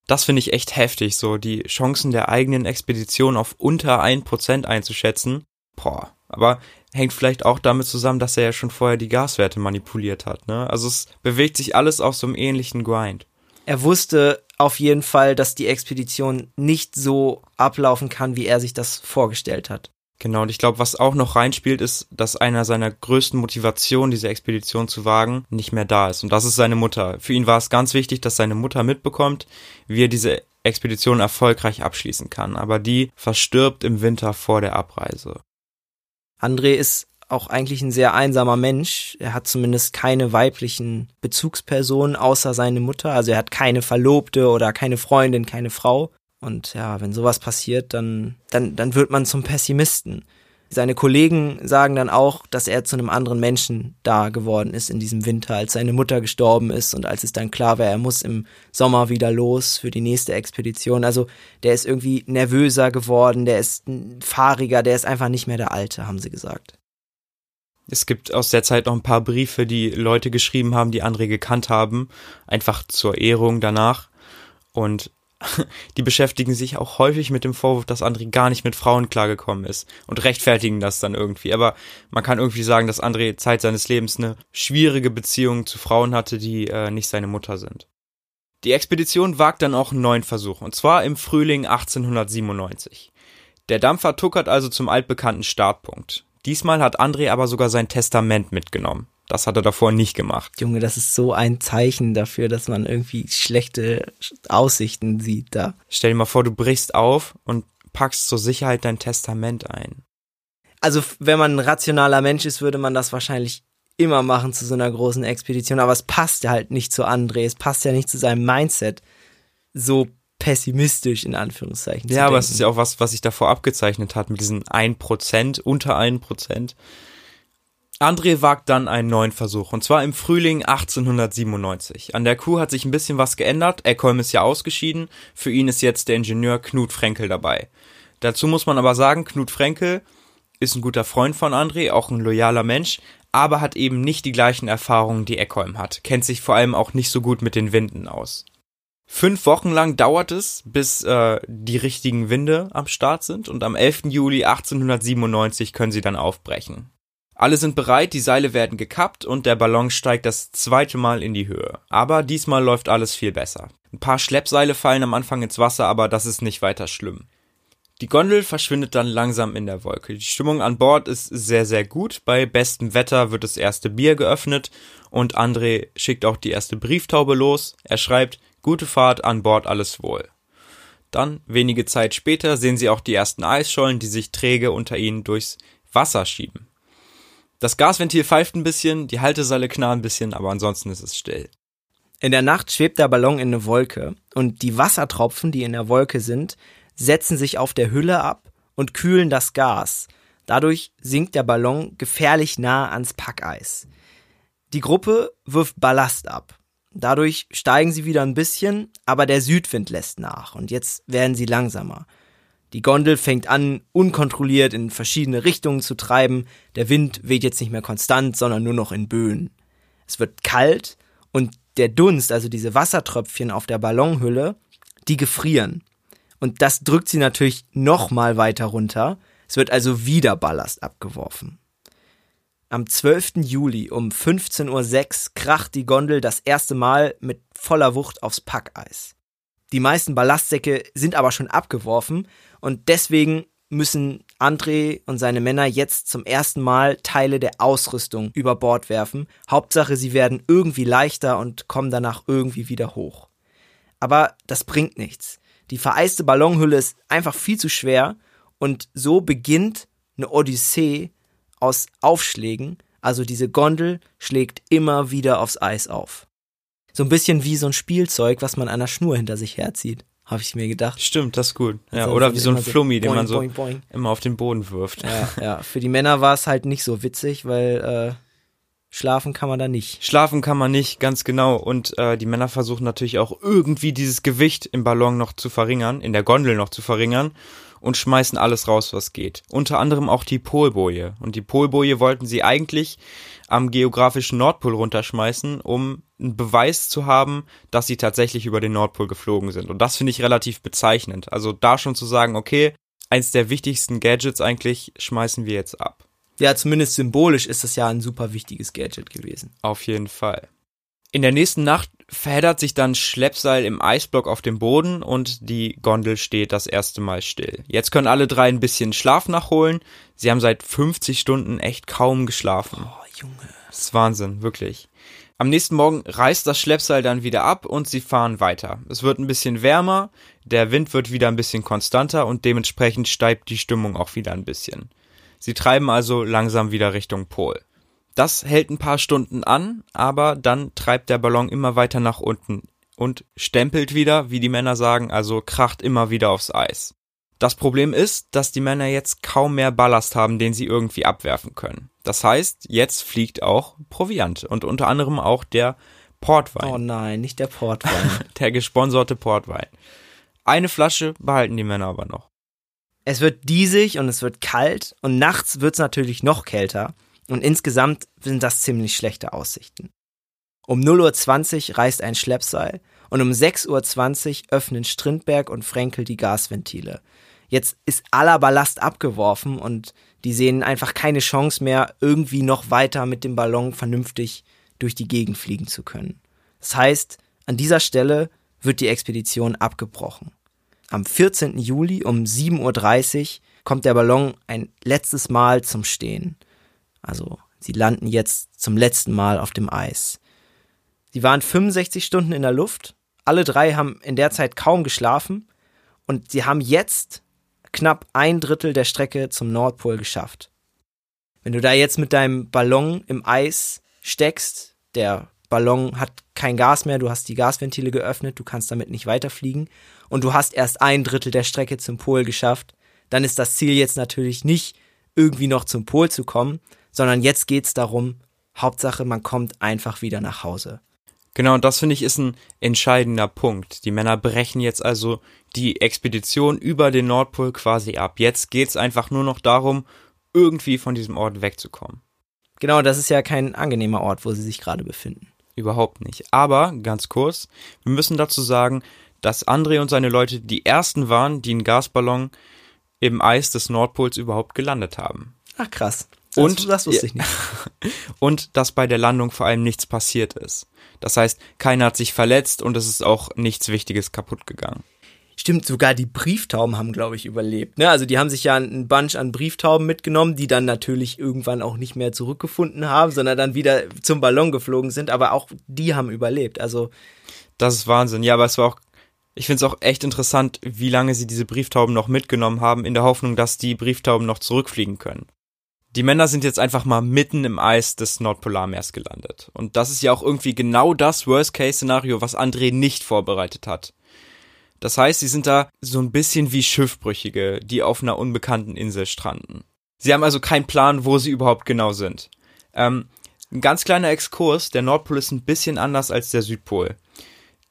S2: Das finde ich echt heftig, so die Chancen der eigenen Expedition auf unter ein Prozent einzuschätzen. Boah, aber hängt vielleicht auch damit zusammen, dass er ja schon vorher die Gaswerte manipuliert hat, ne? Also es bewegt sich alles auf so einem ähnlichen Grind.
S3: Er wusste auf jeden Fall, dass die Expedition nicht so ablaufen kann, wie er sich das vorgestellt hat.
S2: Genau, und ich glaube, was auch noch reinspielt, ist, dass einer seiner größten Motivationen, diese Expedition zu wagen, nicht mehr da ist. Und das ist seine Mutter. Für ihn war es ganz wichtig, dass seine Mutter mitbekommt, wie er diese Expedition erfolgreich abschließen kann. Aber die verstirbt im Winter vor der Abreise.
S3: André ist auch eigentlich ein sehr einsamer Mensch. Er hat zumindest keine weiblichen Bezugspersonen außer seine Mutter. Also er hat keine Verlobte oder keine Freundin, keine Frau. Und ja, wenn sowas passiert, dann, dann, dann wird man zum Pessimisten. Seine Kollegen sagen dann auch, dass er zu einem anderen Menschen da geworden ist in diesem Winter, als seine Mutter gestorben ist und als es dann klar war, er muss im Sommer wieder los für die nächste Expedition. Also der ist irgendwie nervöser geworden, der ist fahriger, der ist einfach nicht mehr der Alte, haben sie gesagt.
S2: Es gibt aus der Zeit noch ein paar Briefe, die Leute geschrieben haben, die André gekannt haben, einfach zur Ehrung danach. Und die beschäftigen sich auch häufig mit dem Vorwurf, dass André gar nicht mit Frauen klargekommen ist und rechtfertigen das dann irgendwie. Aber man kann irgendwie sagen, dass André Zeit seines Lebens eine schwierige Beziehung zu Frauen hatte, die äh, nicht seine Mutter sind. Die Expedition wagt dann auch einen neuen Versuch, und zwar im Frühling 1897. Der Dampfer tuckert also zum altbekannten Startpunkt. Diesmal hat André aber sogar sein Testament mitgenommen. Das hat er davor nicht gemacht.
S3: Junge, das ist so ein Zeichen dafür, dass man irgendwie schlechte Aussichten sieht da.
S2: Stell dir mal vor, du brichst auf und packst zur Sicherheit dein Testament ein.
S3: Also, wenn man ein rationaler Mensch ist, würde man das wahrscheinlich immer machen zu so einer großen Expedition, aber es passt ja halt nicht zu André, es passt ja nicht zu seinem Mindset, so pessimistisch in Anführungszeichen.
S2: Ja, aber es ist ja auch was, was sich davor abgezeichnet hat mit diesen 1%, unter 1%. André wagt dann einen neuen Versuch, und zwar im Frühling 1897. An der Kuh hat sich ein bisschen was geändert, Eckholm ist ja ausgeschieden, für ihn ist jetzt der Ingenieur Knut Frenkel dabei. Dazu muss man aber sagen, Knut Frenkel ist ein guter Freund von André, auch ein loyaler Mensch, aber hat eben nicht die gleichen Erfahrungen, die Eckholm hat, kennt sich vor allem auch nicht so gut mit den Winden aus. Fünf Wochen lang dauert es, bis äh, die richtigen Winde am Start sind und am 11. Juli 1897 können sie dann aufbrechen. Alle sind bereit, die Seile werden gekappt und der Ballon steigt das zweite Mal in die Höhe. Aber diesmal läuft alles viel besser. Ein paar Schleppseile fallen am Anfang ins Wasser, aber das ist nicht weiter schlimm. Die Gondel verschwindet dann langsam in der Wolke. Die Stimmung an Bord ist sehr, sehr gut. Bei bestem Wetter wird das erste Bier geöffnet und André schickt auch die erste Brieftaube los. Er schreibt, gute Fahrt an Bord, alles wohl. Dann, wenige Zeit später, sehen sie auch die ersten Eisschollen, die sich träge unter ihnen durchs Wasser schieben. Das Gasventil pfeift ein bisschen, die Halteseile knarren ein bisschen, aber ansonsten ist es still.
S3: In der Nacht schwebt der Ballon in eine Wolke und die Wassertropfen, die in der Wolke sind, setzen sich auf der Hülle ab und kühlen das Gas. Dadurch sinkt der Ballon gefährlich nah ans Packeis. Die Gruppe wirft Ballast ab. Dadurch steigen sie wieder ein bisschen, aber der Südwind lässt nach und jetzt werden sie langsamer. Die Gondel fängt an, unkontrolliert in verschiedene Richtungen zu treiben. Der Wind weht jetzt nicht mehr konstant, sondern nur noch in Böen. Es wird kalt und der Dunst, also diese Wassertröpfchen auf der Ballonhülle, die gefrieren. Und das drückt sie natürlich noch mal weiter runter. Es wird also wieder Ballast abgeworfen. Am 12. Juli um 15.06 Uhr kracht die Gondel das erste Mal mit voller Wucht aufs Packeis. Die meisten Ballastsäcke sind aber schon abgeworfen und deswegen müssen André und seine Männer jetzt zum ersten Mal Teile der Ausrüstung über Bord werfen. Hauptsache, sie werden irgendwie leichter und kommen danach irgendwie wieder hoch. Aber das bringt nichts. Die vereiste Ballonhülle ist einfach viel zu schwer und so beginnt eine Odyssee aus Aufschlägen. Also diese Gondel schlägt immer wieder aufs Eis auf. So ein bisschen wie so ein Spielzeug, was man an einer Schnur hinter sich herzieht habe ich mir gedacht.
S2: Stimmt, das ist gut. Ja, also oder wie so ein Flummi, den man so boing, boing. immer auf den Boden wirft.
S3: Ja, ja. Für die Männer war es halt nicht so witzig, weil äh, schlafen kann man da nicht.
S2: Schlafen kann man nicht, ganz genau. Und äh, die Männer versuchen natürlich auch irgendwie dieses Gewicht im Ballon noch zu verringern, in der Gondel noch zu verringern und schmeißen alles raus, was geht. Unter anderem auch die Polboje. Und die Polboje wollten sie eigentlich am geografischen Nordpol runterschmeißen, um einen Beweis zu haben, dass sie tatsächlich über den Nordpol geflogen sind. Und das finde ich relativ bezeichnend. Also da schon zu sagen, okay, eins der wichtigsten Gadgets eigentlich schmeißen wir jetzt ab.
S3: Ja, zumindest symbolisch ist das ja ein super wichtiges Gadget gewesen.
S2: Auf jeden Fall. In der nächsten Nacht verheddert sich dann Schleppseil im Eisblock auf dem Boden und die Gondel steht das erste Mal still. Jetzt können alle drei ein bisschen Schlaf nachholen. Sie haben seit 50 Stunden echt kaum geschlafen.
S3: Oh, Junge.
S2: Das ist Wahnsinn, wirklich. Am nächsten Morgen reißt das Schleppseil dann wieder ab und sie fahren weiter. Es wird ein bisschen wärmer, der Wind wird wieder ein bisschen konstanter und dementsprechend steigt die Stimmung auch wieder ein bisschen. Sie treiben also langsam wieder Richtung Pol. Das hält ein paar Stunden an, aber dann treibt der Ballon immer weiter nach unten und stempelt wieder, wie die Männer sagen, also kracht immer wieder aufs Eis. Das Problem ist, dass die Männer jetzt kaum mehr Ballast haben, den sie irgendwie abwerfen können. Das heißt, jetzt fliegt auch Proviant und unter anderem auch der Portwein.
S3: Oh nein, nicht der Portwein.
S2: der gesponserte Portwein. Eine Flasche behalten die Männer aber noch.
S3: Es wird diesig und es wird kalt und nachts wird es natürlich noch kälter. Und insgesamt sind das ziemlich schlechte Aussichten. Um 0.20 Uhr reißt ein Schleppseil und um 6.20 Uhr öffnen Strindberg und Frenkel die Gasventile. Jetzt ist aller Ballast abgeworfen und die sehen einfach keine Chance mehr, irgendwie noch weiter mit dem Ballon vernünftig durch die Gegend fliegen zu können. Das heißt, an dieser Stelle wird die Expedition abgebrochen. Am 14. Juli um 7.30 Uhr kommt der Ballon ein letztes Mal zum Stehen. Also sie landen jetzt zum letzten Mal auf dem Eis. Sie waren 65 Stunden in der Luft. Alle drei haben in der Zeit kaum geschlafen. Und sie haben jetzt knapp ein Drittel der Strecke zum Nordpol geschafft. Wenn du da jetzt mit deinem Ballon im Eis steckst, der Ballon hat kein Gas mehr, du hast die Gasventile geöffnet, du kannst damit nicht weiterfliegen und du hast erst ein Drittel der Strecke zum Pol geschafft, dann ist das Ziel jetzt natürlich nicht irgendwie noch zum Pol zu kommen, sondern jetzt geht's darum, Hauptsache, man kommt einfach wieder nach Hause.
S2: Genau, und das finde ich ist ein entscheidender Punkt. Die Männer brechen jetzt also die Expedition über den Nordpol quasi ab. Jetzt geht's einfach nur noch darum, irgendwie von diesem Ort wegzukommen.
S3: Genau, das ist ja kein angenehmer Ort, wo sie sich gerade befinden.
S2: Überhaupt nicht. Aber, ganz kurz, wir müssen dazu sagen, dass André und seine Leute die ersten waren, die einen Gasballon im Eis des Nordpols überhaupt gelandet haben.
S3: Ach krass.
S2: Das, und das wusste ich nicht. und dass bei der Landung vor allem nichts passiert ist. Das heißt, keiner hat sich verletzt und es ist auch nichts Wichtiges kaputt gegangen.
S3: Stimmt, sogar die Brieftauben haben, glaube ich, überlebt. Ne? Also die haben sich ja einen Bunch an Brieftauben mitgenommen, die dann natürlich irgendwann auch nicht mehr zurückgefunden haben, sondern dann wieder zum Ballon geflogen sind. Aber auch die haben überlebt. Also
S2: das ist Wahnsinn. Ja, aber es war auch ich finde es auch echt interessant, wie lange sie diese Brieftauben noch mitgenommen haben, in der Hoffnung, dass die Brieftauben noch zurückfliegen können. Die Männer sind jetzt einfach mal mitten im Eis des Nordpolarmeers gelandet. Und das ist ja auch irgendwie genau das Worst-Case-Szenario, was André nicht vorbereitet hat. Das heißt, sie sind da so ein bisschen wie Schiffbrüchige, die auf einer unbekannten Insel stranden. Sie haben also keinen Plan, wo sie überhaupt genau sind. Ähm, ein ganz kleiner Exkurs, der Nordpol ist ein bisschen anders als der Südpol.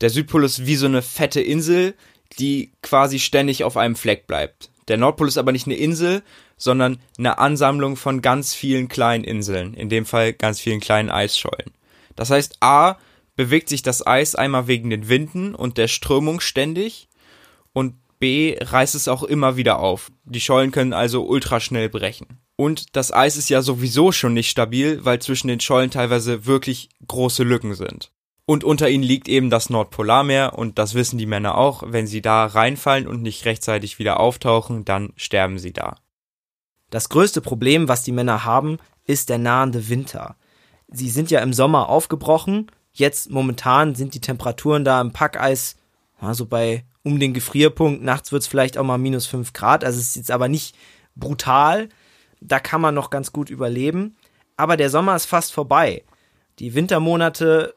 S2: Der Südpol ist wie so eine fette Insel, die quasi ständig auf einem Fleck bleibt. Der Nordpol ist aber nicht eine Insel, sondern eine Ansammlung von ganz vielen kleinen Inseln, in dem Fall ganz vielen kleinen Eisschollen. Das heißt, A bewegt sich das Eis einmal wegen den Winden und der Strömung ständig und B reißt es auch immer wieder auf. Die Schollen können also ultraschnell brechen. Und das Eis ist ja sowieso schon nicht stabil, weil zwischen den Schollen teilweise wirklich große Lücken sind. Und unter ihnen liegt eben das Nordpolarmeer und das wissen die Männer auch. Wenn sie da reinfallen und nicht rechtzeitig wieder auftauchen, dann sterben sie da.
S3: Das größte Problem, was die Männer haben, ist der nahende Winter. Sie sind ja im Sommer aufgebrochen. Jetzt momentan sind die Temperaturen da im Packeis also bei um den Gefrierpunkt. Nachts wird es vielleicht auch mal minus fünf Grad. Also es ist jetzt aber nicht brutal. Da kann man noch ganz gut überleben. Aber der Sommer ist fast vorbei. Die Wintermonate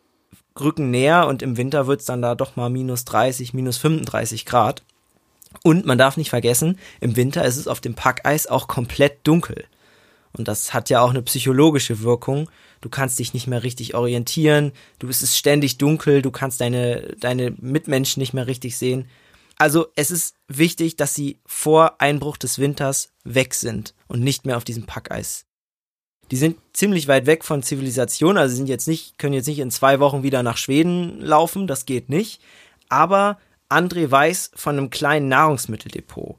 S3: rücken näher und im Winter wird es dann da doch mal minus 30, minus 35 Grad. Und man darf nicht vergessen, im Winter ist es auf dem Packeis auch komplett dunkel. Und das hat ja auch eine psychologische Wirkung. Du kannst dich nicht mehr richtig orientieren, du es ständig dunkel, du kannst deine, deine Mitmenschen nicht mehr richtig sehen. Also es ist wichtig, dass sie vor Einbruch des Winters weg sind und nicht mehr auf diesem Packeis die sind ziemlich weit weg von Zivilisation, also sind jetzt nicht, können jetzt nicht in zwei Wochen wieder nach Schweden laufen, das geht nicht. Aber André weiß von einem kleinen Nahrungsmitteldepot.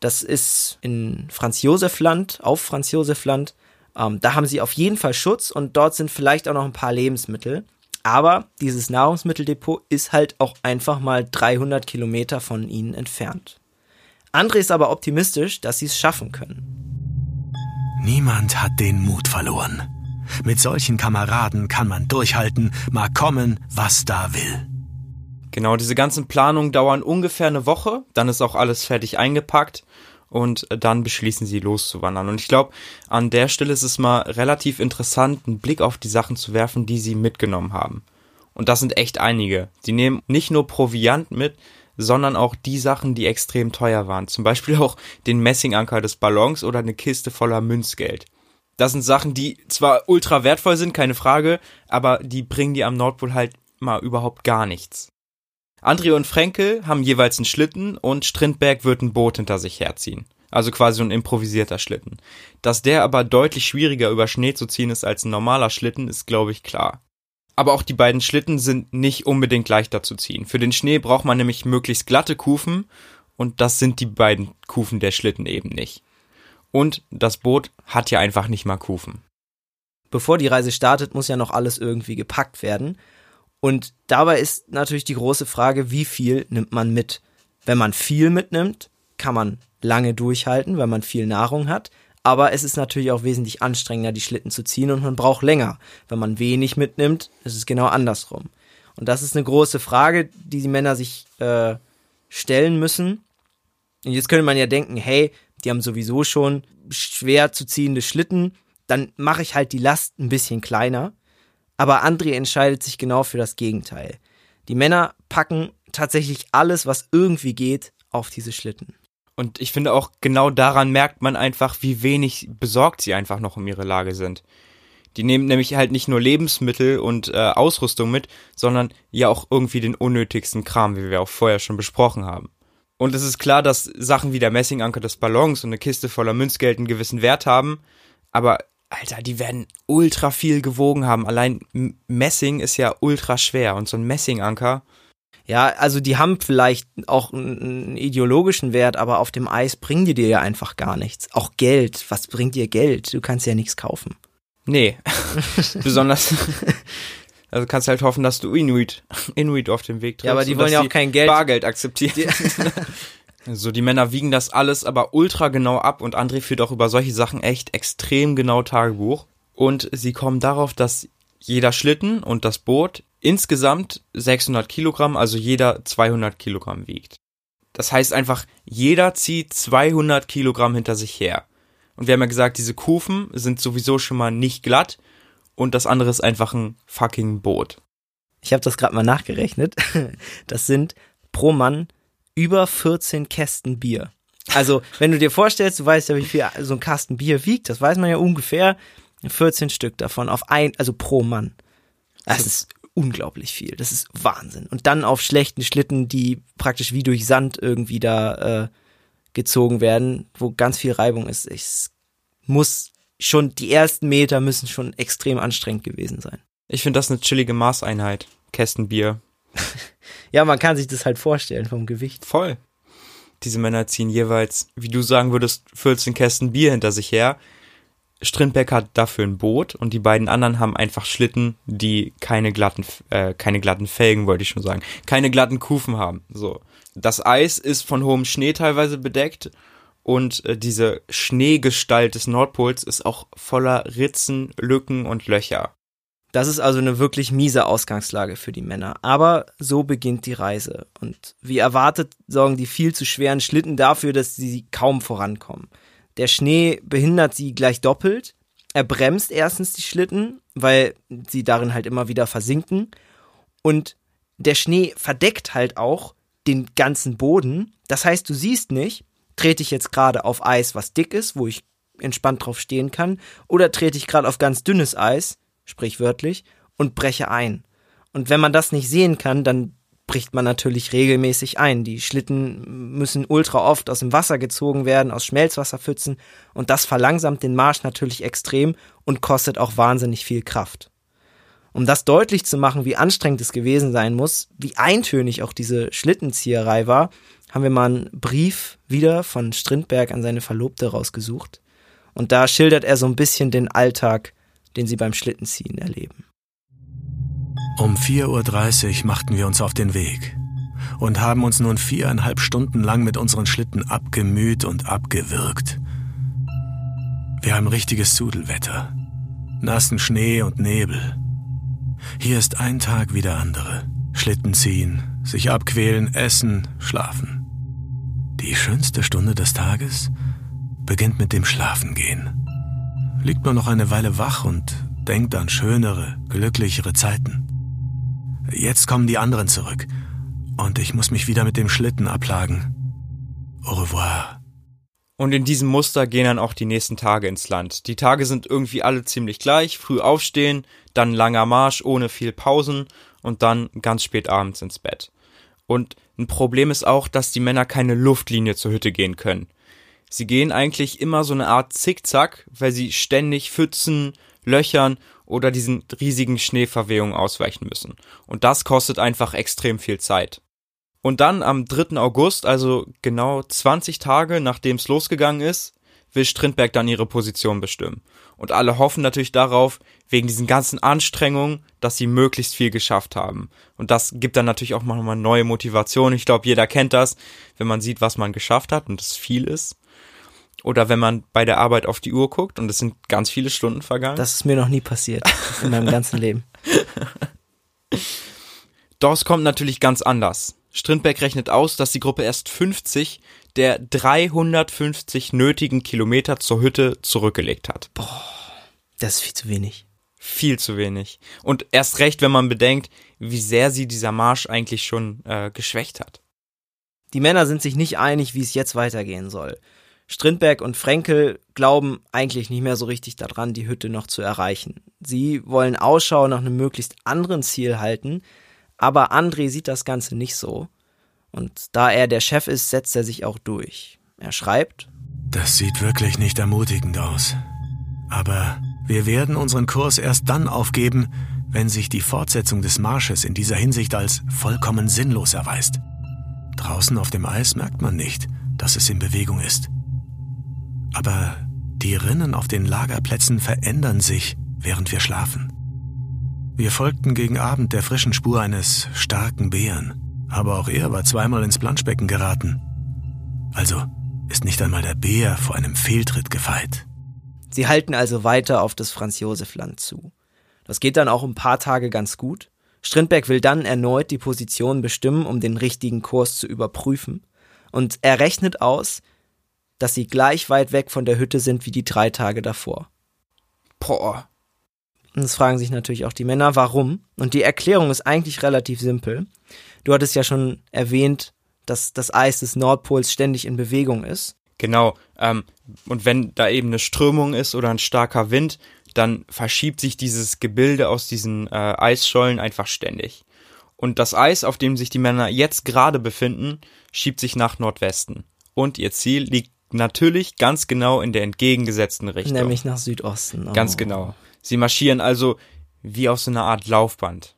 S3: Das ist in Franz Josef Land, auf Franz Josef Land. Ähm, da haben sie auf jeden Fall Schutz und dort sind vielleicht auch noch ein paar Lebensmittel. Aber dieses Nahrungsmitteldepot ist halt auch einfach mal 300 Kilometer von ihnen entfernt. André ist aber optimistisch, dass sie es schaffen können.
S1: Niemand hat den Mut verloren. Mit solchen Kameraden kann man durchhalten, mal kommen, was da will.
S2: Genau, diese ganzen Planungen dauern ungefähr eine Woche, dann ist auch alles fertig eingepackt und dann beschließen sie loszuwandern. Und ich glaube, an der Stelle ist es mal relativ interessant, einen Blick auf die Sachen zu werfen, die sie mitgenommen haben. Und das sind echt einige. Die nehmen nicht nur Proviant mit, sondern auch die Sachen, die extrem teuer waren. Zum Beispiel auch den Messinganker des Ballons oder eine Kiste voller Münzgeld. Das sind Sachen, die zwar ultra wertvoll sind, keine Frage, aber die bringen dir am Nordpol halt mal überhaupt gar nichts. André und Frenkel haben jeweils einen Schlitten und Strindberg wird ein Boot hinter sich herziehen. Also quasi so ein improvisierter Schlitten. Dass der aber deutlich schwieriger über Schnee zu ziehen ist als ein normaler Schlitten, ist glaube ich klar. Aber auch die beiden Schlitten sind nicht unbedingt leichter zu ziehen. Für den Schnee braucht man nämlich möglichst glatte Kufen und das sind die beiden Kufen der Schlitten eben nicht. Und das Boot hat ja einfach nicht mal Kufen.
S3: Bevor die Reise startet, muss ja noch alles irgendwie gepackt werden. Und dabei ist natürlich die große Frage, wie viel nimmt man mit? Wenn man viel mitnimmt, kann man lange durchhalten, weil man viel Nahrung hat. Aber es ist natürlich auch wesentlich anstrengender, die Schlitten zu ziehen und man braucht länger. Wenn man wenig mitnimmt, ist es genau andersrum. Und das ist eine große Frage, die die Männer sich äh, stellen müssen. Und jetzt könnte man ja denken, hey, die haben sowieso schon schwer zu ziehende Schlitten, dann mache ich halt die Last ein bisschen kleiner. Aber André entscheidet sich genau für das Gegenteil. Die Männer packen tatsächlich alles, was irgendwie geht, auf diese Schlitten.
S2: Und ich finde auch genau daran merkt man einfach, wie wenig besorgt sie einfach noch um ihre Lage sind. Die nehmen nämlich halt nicht nur Lebensmittel und äh, Ausrüstung mit, sondern ja auch irgendwie den unnötigsten Kram, wie wir auch vorher schon besprochen haben. Und es ist klar, dass Sachen wie der Messinganker des Ballons und eine Kiste voller Münzgeld einen gewissen Wert haben, aber Alter, die werden ultra viel gewogen haben. Allein Messing ist ja ultra schwer und so ein Messinganker,
S3: ja, also die haben vielleicht auch einen ideologischen Wert, aber auf dem Eis bringen die dir ja einfach gar nichts. Auch Geld. Was bringt dir Geld? Du kannst ja nichts kaufen.
S2: Nee. Besonders. Also kannst halt hoffen, dass du Inuit, Inuit auf dem Weg triffst.
S3: Ja, aber die wollen ja auch kein Geld.
S2: Bargeld akzeptieren. so, die Männer wiegen das alles aber ultra genau ab und André führt auch über solche Sachen echt extrem genau Tagebuch. Und sie kommen darauf, dass jeder Schlitten und das Boot insgesamt 600 Kilogramm, also jeder 200 Kilogramm wiegt. Das heißt einfach, jeder zieht 200 Kilogramm hinter sich her. Und wir haben ja gesagt, diese Kufen sind sowieso schon mal nicht glatt und das andere ist einfach ein fucking Boot.
S3: Ich habe das gerade mal nachgerechnet. Das sind pro Mann über 14 Kästen Bier. Also, wenn du dir vorstellst, du weißt ja, wie viel so ein Kasten Bier wiegt, das weiß man ja ungefähr, 14 Stück davon auf ein, also pro Mann. Das ist unglaublich viel. Das ist Wahnsinn. Und dann auf schlechten Schlitten, die praktisch wie durch Sand irgendwie da äh, gezogen werden, wo ganz viel Reibung ist. Es muss schon, die ersten Meter müssen schon extrem anstrengend gewesen sein.
S2: Ich finde das eine chillige Maßeinheit. Kästenbier.
S3: ja, man kann sich das halt vorstellen vom Gewicht.
S2: Voll. Diese Männer ziehen jeweils, wie du sagen würdest, 14 Kästen Bier hinter sich her. Strindberg hat dafür ein Boot und die beiden anderen haben einfach Schlitten, die keine glatten, äh, keine glatten Felgen, wollte ich schon sagen, keine glatten Kufen haben. So. Das Eis ist von hohem Schnee teilweise bedeckt und äh, diese Schneegestalt des Nordpols ist auch voller Ritzen, Lücken und Löcher.
S3: Das ist also eine wirklich miese Ausgangslage für die Männer. Aber so beginnt die Reise. Und wie erwartet sorgen die viel zu schweren Schlitten dafür, dass sie kaum vorankommen. Der Schnee behindert sie gleich doppelt. Er bremst erstens die Schlitten, weil sie darin halt immer wieder versinken. Und der Schnee verdeckt halt auch den ganzen Boden. Das heißt, du siehst nicht, trete ich jetzt gerade auf Eis, was dick ist, wo ich entspannt drauf stehen kann, oder trete ich gerade auf ganz dünnes Eis, sprichwörtlich, und breche ein. Und wenn man das nicht sehen kann, dann bricht man natürlich regelmäßig ein. Die Schlitten müssen ultra oft aus dem Wasser gezogen werden, aus Schmelzwasserpfützen, und das verlangsamt den Marsch natürlich extrem und kostet auch wahnsinnig viel Kraft. Um das deutlich zu machen, wie anstrengend es gewesen sein muss, wie eintönig auch diese Schlittenzieherei war, haben wir mal einen Brief wieder von Strindberg an seine Verlobte rausgesucht. Und da schildert er so ein bisschen den Alltag den sie beim Schlittenziehen erleben.
S1: Um 4.30 Uhr machten wir uns auf den Weg und haben uns nun viereinhalb Stunden lang mit unseren Schlitten abgemüht und abgewürgt. Wir haben richtiges Sudelwetter, nassen Schnee und Nebel. Hier ist ein Tag wie der andere. Schlitten ziehen, sich abquälen, essen, schlafen. Die schönste Stunde des Tages beginnt mit dem Schlafengehen liegt man noch eine Weile wach und denkt an schönere, glücklichere Zeiten. Jetzt kommen die anderen zurück und ich muss mich wieder mit dem Schlitten ablagen. Au revoir.
S2: Und in diesem Muster gehen dann auch die nächsten Tage ins Land. Die Tage sind irgendwie alle ziemlich gleich, früh aufstehen, dann langer Marsch ohne viel Pausen und dann ganz spät abends ins Bett. Und ein Problem ist auch, dass die Männer keine Luftlinie zur Hütte gehen können. Sie gehen eigentlich immer so eine Art Zickzack, weil sie ständig Pfützen, Löchern oder diesen riesigen Schneeverwehungen ausweichen müssen. Und das kostet einfach extrem viel Zeit. Und dann am 3. August, also genau 20 Tage nachdem es losgegangen ist, will Strindberg dann ihre Position bestimmen. Und alle hoffen natürlich darauf, wegen diesen ganzen Anstrengungen, dass sie möglichst viel geschafft haben. Und das gibt dann natürlich auch mal neue Motivation. Ich glaube, jeder kennt das, wenn man sieht, was man geschafft hat und es viel ist. Oder wenn man bei der Arbeit auf die Uhr guckt und es sind ganz viele Stunden vergangen.
S3: Das ist mir noch nie passiert in meinem ganzen Leben.
S2: Doch es kommt natürlich ganz anders. Strindberg rechnet aus, dass die Gruppe erst 50 der 350 nötigen Kilometer zur Hütte zurückgelegt hat.
S3: Boah, das ist viel zu wenig.
S2: Viel zu wenig. Und erst recht, wenn man bedenkt, wie sehr sie dieser Marsch eigentlich schon äh, geschwächt hat.
S3: Die Männer sind sich nicht einig, wie es jetzt weitergehen soll. Strindberg und Frenkel glauben eigentlich nicht mehr so richtig daran, die Hütte noch zu erreichen. Sie wollen Ausschau nach einem möglichst anderen Ziel halten, aber André sieht das Ganze nicht so. Und da er der Chef ist, setzt er sich auch durch. Er schreibt,
S1: Das sieht wirklich nicht ermutigend aus. Aber wir werden unseren Kurs erst dann aufgeben, wenn sich die Fortsetzung des Marsches in dieser Hinsicht als vollkommen sinnlos erweist. Draußen auf dem Eis merkt man nicht, dass es in Bewegung ist. Aber die Rinnen auf den Lagerplätzen verändern sich, während wir schlafen. Wir folgten gegen Abend der frischen Spur eines starken Bären, aber auch er war zweimal ins Planschbecken geraten. Also ist nicht einmal der Bär vor einem Fehltritt gefeit.
S3: Sie halten also weiter auf das Franz-Josef-Land zu. Das geht dann auch ein paar Tage ganz gut. Strindberg will dann erneut die Position bestimmen, um den richtigen Kurs zu überprüfen. Und er rechnet aus, dass sie gleich weit weg von der Hütte sind wie die drei Tage davor.
S2: Boah.
S3: Und es fragen sich natürlich auch die Männer, warum. Und die Erklärung ist eigentlich relativ simpel. Du hattest ja schon erwähnt, dass das Eis des Nordpols ständig in Bewegung ist.
S2: Genau. Ähm, und wenn da eben eine Strömung ist oder ein starker Wind, dann verschiebt sich dieses Gebilde aus diesen äh, Eisschollen einfach ständig. Und das Eis, auf dem sich die Männer jetzt gerade befinden, schiebt sich nach Nordwesten. Und ihr Ziel liegt natürlich ganz genau in der entgegengesetzten Richtung.
S3: Nämlich nach Südosten.
S2: Oh. Ganz genau. Sie marschieren also wie auf so einer Art Laufband.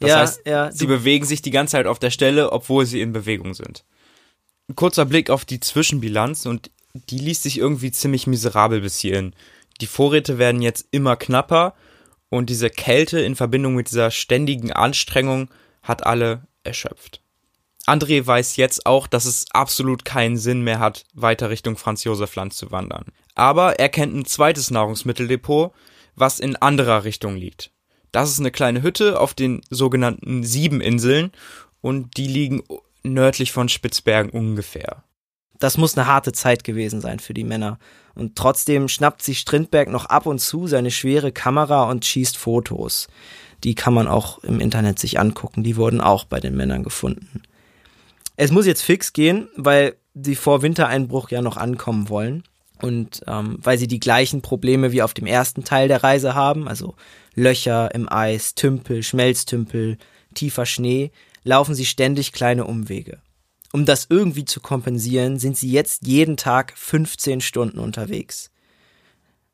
S2: Das
S3: ja,
S2: heißt,
S3: ja,
S2: sie bewegen sich die ganze Zeit auf der Stelle, obwohl sie in Bewegung sind. Ein kurzer Blick auf die Zwischenbilanz und die liest sich irgendwie ziemlich miserabel bis hierhin. Die Vorräte werden jetzt immer knapper und diese Kälte in Verbindung mit dieser ständigen Anstrengung hat alle erschöpft. André weiß jetzt auch, dass es absolut keinen Sinn mehr hat, weiter Richtung Franz Josef Land zu wandern. Aber er kennt ein zweites Nahrungsmitteldepot, was in anderer Richtung liegt. Das ist eine kleine Hütte auf den sogenannten Siebeninseln und die liegen nördlich von Spitzbergen ungefähr.
S3: Das muss eine harte Zeit gewesen sein für die Männer. Und trotzdem schnappt sich Strindberg noch ab und zu seine schwere Kamera und schießt Fotos. Die kann man auch im Internet sich angucken. Die wurden auch bei den Männern gefunden. Es muss jetzt fix gehen, weil sie vor Wintereinbruch ja noch ankommen wollen. Und ähm, weil sie die gleichen Probleme wie auf dem ersten Teil der Reise haben, also Löcher im Eis, Tümpel, Schmelztümpel, tiefer Schnee, laufen sie ständig kleine Umwege. Um das irgendwie zu kompensieren, sind sie jetzt jeden Tag 15 Stunden unterwegs.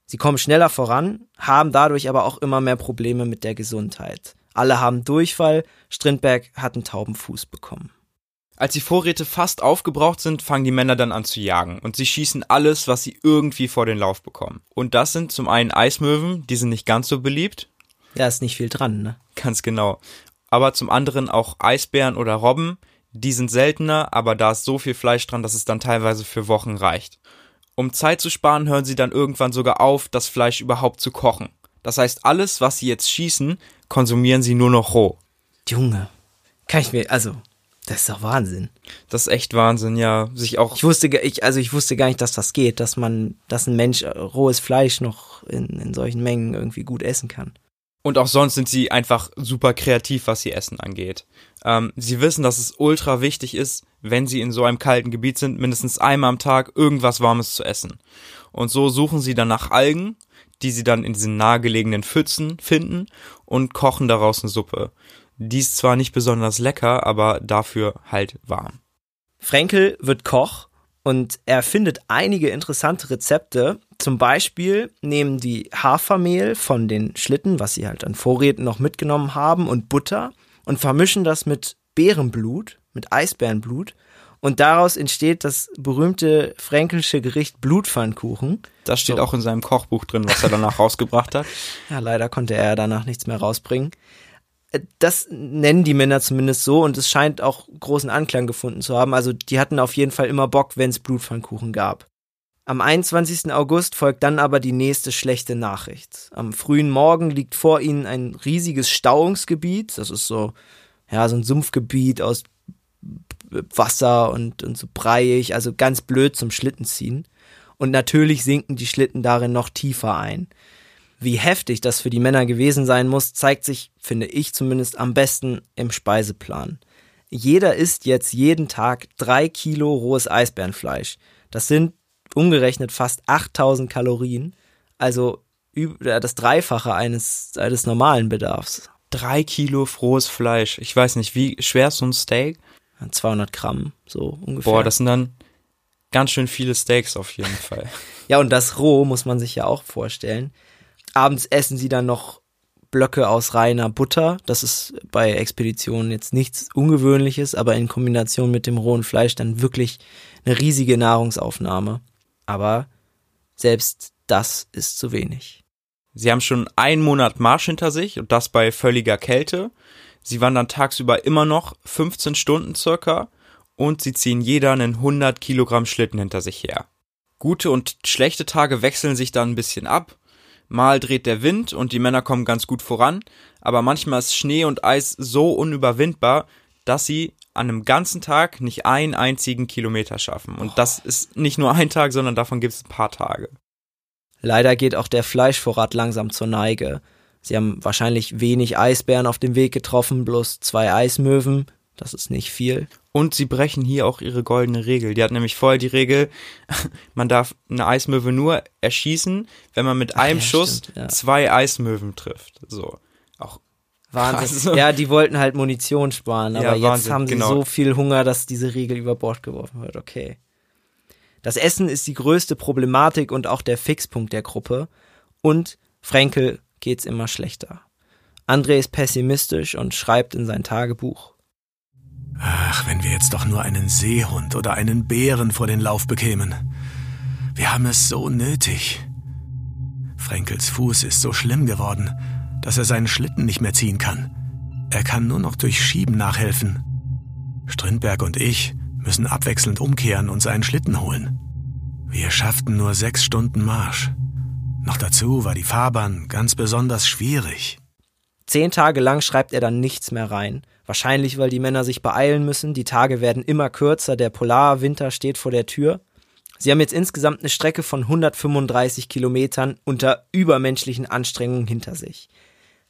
S3: Sie kommen schneller voran, haben dadurch aber auch immer mehr Probleme mit der Gesundheit. Alle haben Durchfall, Strindberg hat einen tauben Fuß bekommen.
S2: Als die Vorräte fast aufgebraucht sind, fangen die Männer dann an zu jagen und sie schießen alles, was sie irgendwie vor den Lauf bekommen. Und das sind zum einen Eismöwen, die sind nicht ganz so beliebt.
S3: Ja, ist nicht viel dran, ne?
S2: Ganz genau. Aber zum anderen auch Eisbären oder Robben, die sind seltener, aber da ist so viel Fleisch dran, dass es dann teilweise für Wochen reicht. Um Zeit zu sparen, hören sie dann irgendwann sogar auf, das Fleisch überhaupt zu kochen. Das heißt, alles, was sie jetzt schießen, konsumieren sie nur noch roh.
S3: Junge, kann ich mir, also, das ist doch Wahnsinn.
S2: Das ist echt Wahnsinn, ja. Sich auch.
S3: Ich wusste, ich, also ich wusste gar nicht, dass das geht, dass man, dass ein Mensch rohes Fleisch noch in, in solchen Mengen irgendwie gut essen kann.
S2: Und auch sonst sind sie einfach super kreativ, was ihr Essen angeht. Ähm, sie wissen, dass es ultra wichtig ist, wenn sie in so einem kalten Gebiet sind, mindestens einmal am Tag irgendwas Warmes zu essen. Und so suchen sie dann nach Algen, die sie dann in diesen nahegelegenen Pfützen finden und kochen daraus eine Suppe. Die ist zwar nicht besonders lecker, aber dafür halt warm.
S3: Frenkel wird Koch und er findet einige interessante Rezepte. Zum Beispiel nehmen die Hafermehl von den Schlitten, was sie halt an Vorräten noch mitgenommen haben, und Butter und vermischen das mit Bärenblut, mit Eisbärenblut. Und daraus entsteht das berühmte fränkische Gericht Blutpfannkuchen.
S2: Das steht so. auch in seinem Kochbuch drin, was er danach rausgebracht hat.
S3: Ja, leider konnte er danach nichts mehr rausbringen das nennen die Männer zumindest so und es scheint auch großen Anklang gefunden zu haben. Also die hatten auf jeden Fall immer Bock, wenn es Blutpfannkuchen gab. Am 21. August folgt dann aber die nächste schlechte Nachricht. Am frühen Morgen liegt vor ihnen ein riesiges Stauungsgebiet. Das ist so, ja, so ein Sumpfgebiet aus Wasser und, und so breiig, also ganz blöd zum Schlittenziehen. Und natürlich sinken die Schlitten darin noch tiefer ein. Wie heftig das für die Männer gewesen sein muss, zeigt sich, finde ich zumindest, am besten im Speiseplan. Jeder isst jetzt jeden Tag drei Kilo rohes Eisbärenfleisch. Das sind umgerechnet fast 8000 Kalorien, also das Dreifache eines, eines normalen Bedarfs.
S2: Drei Kilo frohes Fleisch. Ich weiß nicht, wie schwer ist so ein Steak?
S3: 200 Gramm, so ungefähr.
S2: Boah, das sind dann ganz schön viele Steaks auf jeden Fall.
S3: ja, und das roh muss man sich ja auch vorstellen. Abends essen sie dann noch Blöcke aus reiner Butter. Das ist bei Expeditionen jetzt nichts Ungewöhnliches, aber in Kombination mit dem rohen Fleisch dann wirklich eine riesige Nahrungsaufnahme. Aber selbst das ist zu wenig.
S2: Sie haben schon einen Monat Marsch hinter sich und das bei völliger Kälte. Sie wandern tagsüber immer noch 15 Stunden circa und sie ziehen jeder einen 100 Kilogramm Schlitten hinter sich her. Gute und schlechte Tage wechseln sich dann ein bisschen ab. Mal dreht der Wind und die Männer kommen ganz gut voran, aber manchmal ist Schnee und Eis so unüberwindbar, dass sie an einem ganzen Tag nicht einen einzigen Kilometer schaffen. Und das ist nicht nur ein Tag, sondern davon gibt es ein paar Tage.
S3: Leider geht auch der Fleischvorrat langsam zur Neige. Sie haben wahrscheinlich wenig Eisbären auf dem Weg getroffen, bloß zwei Eismöwen. Das ist nicht viel.
S2: Und sie brechen hier auch ihre goldene Regel. Die hat nämlich vorher die Regel, man darf eine Eismöwe nur erschießen, wenn man mit einem
S3: ja,
S2: Schuss
S3: stimmt, ja.
S2: zwei Eismöwen trifft. So. Auch
S3: Wahnsinn.
S2: krass.
S3: Ja, die wollten halt Munition sparen, aber
S2: Ja,
S3: jetzt
S2: Wahnsinn,
S3: haben sie
S2: genau.
S3: so viel Hunger, dass diese Regel über Bord geworfen wird. Okay. Das Essen ist die größte Problematik und auch der Fixpunkt der Gruppe. Und Frenkel geht's immer schlechter. André ist pessimistisch und schreibt in sein Tagebuch.
S1: Ach, wenn wir jetzt doch nur einen Seehund oder einen Bären vor den Lauf bekämen. Wir haben es so nötig. Frenkels Fuß ist so schlimm geworden, dass er seinen Schlitten nicht mehr ziehen kann. Er kann nur noch durch Schieben nachhelfen. Strindberg und ich müssen abwechselnd umkehren und seinen Schlitten holen. Wir schafften nur sechs Stunden Marsch. Noch dazu war die Fahrbahn ganz besonders schwierig.
S3: Zehn Tage lang schreibt er dann nichts mehr rein. Wahrscheinlich, weil die Männer sich beeilen müssen. Die Tage werden immer kürzer. Der Polarwinter steht vor der Tür. Sie haben jetzt insgesamt eine Strecke von 135 Kilometern unter übermenschlichen Anstrengungen hinter sich.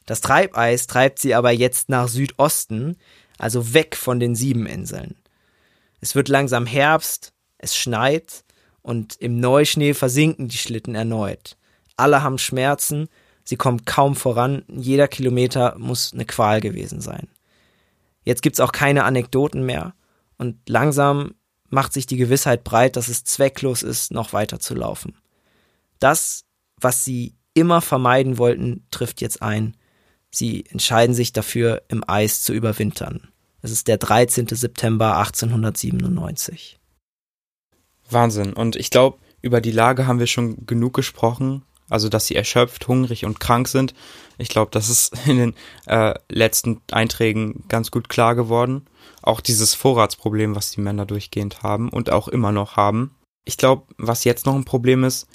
S3: Das Treibeis treibt sie aber jetzt nach Südosten, also weg von den Siebeninseln. Es wird langsam Herbst, es schneit und im Neuschnee versinken die Schlitten erneut. Alle haben Schmerzen, sie kommen kaum voran, jeder Kilometer muss eine Qual gewesen sein. Jetzt gibt's auch keine Anekdoten mehr und langsam macht sich die Gewissheit breit, dass es zwecklos ist, noch weiter zu laufen. Das, was sie immer vermeiden wollten, trifft jetzt ein. Sie entscheiden sich dafür, im Eis zu überwintern. Es ist der 13. September 1897.
S2: Wahnsinn. Und ich glaube, über die Lage haben wir schon genug gesprochen. Also, dass sie erschöpft, hungrig und krank sind. Ich glaube, das ist in den äh, letzten Einträgen ganz gut klar geworden. Auch dieses Vorratsproblem, was die Männer durchgehend haben und auch immer noch haben. Ich glaube, was jetzt noch ein Problem ist,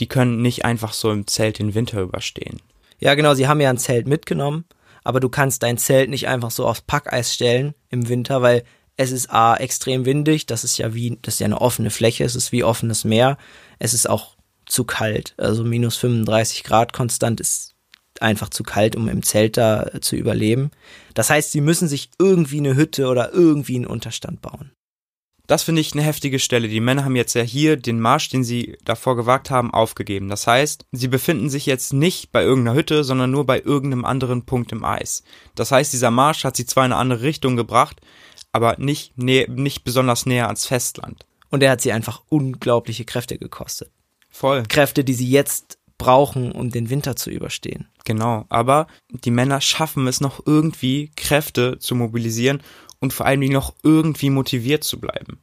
S2: die können nicht einfach so im Zelt den Winter überstehen.
S3: Ja, genau, sie haben ja ein Zelt mitgenommen, aber du kannst dein Zelt nicht einfach so aufs Packeis stellen im Winter, weil es ist A, extrem windig, das ist ja wie, das ist ja eine offene Fläche, es ist wie offenes Meer, es ist auch zu kalt, also minus 35 Grad konstant ist einfach zu kalt, um im Zelt da zu überleben. Das heißt, sie müssen sich irgendwie eine Hütte oder irgendwie einen Unterstand bauen.
S2: Das finde ich eine heftige Stelle. Die Männer haben jetzt ja hier den Marsch, den sie davor gewagt haben, aufgegeben. Das heißt, sie befinden sich jetzt nicht bei irgendeiner Hütte, sondern nur bei irgendeinem anderen Punkt im Eis. Das heißt, dieser Marsch hat sie zwar in eine andere Richtung gebracht, aber nicht, nicht besonders näher ans Festland.
S3: Und er hat sie einfach unglaubliche Kräfte gekostet.
S2: Voll.
S3: Kräfte, die sie jetzt brauchen, um den Winter zu überstehen.
S2: Genau. Aber die Männer schaffen es noch irgendwie, Kräfte zu mobilisieren und vor allem noch irgendwie motiviert zu bleiben.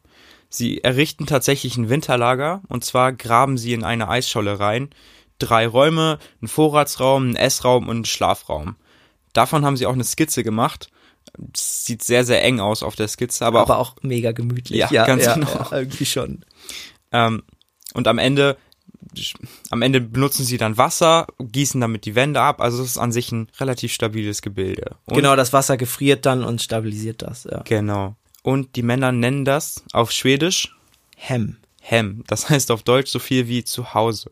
S2: Sie errichten tatsächlich ein Winterlager und zwar graben sie in eine Eisscholle rein. Drei Räume, ein Vorratsraum, ein Essraum und ein Schlafraum. Davon haben sie auch eine Skizze gemacht. Das sieht sehr, sehr eng aus auf der Skizze, aber,
S3: Aber,
S2: auch,
S3: auch, mega gemütlich.
S2: Ja, ganz genau.
S3: Ja, irgendwie schon.
S2: ähm, und am Ende, am Ende benutzen sie dann Wasser, gießen damit die Wände ab. Also es ist an sich ein relativ stabiles Gebilde. Und
S3: genau, das Wasser gefriert dann und stabilisiert das. Ja.
S2: Genau. Und die Männer nennen das auf Schwedisch
S3: Hem.
S2: Hem. Das heißt auf Deutsch so viel wie zu Hause.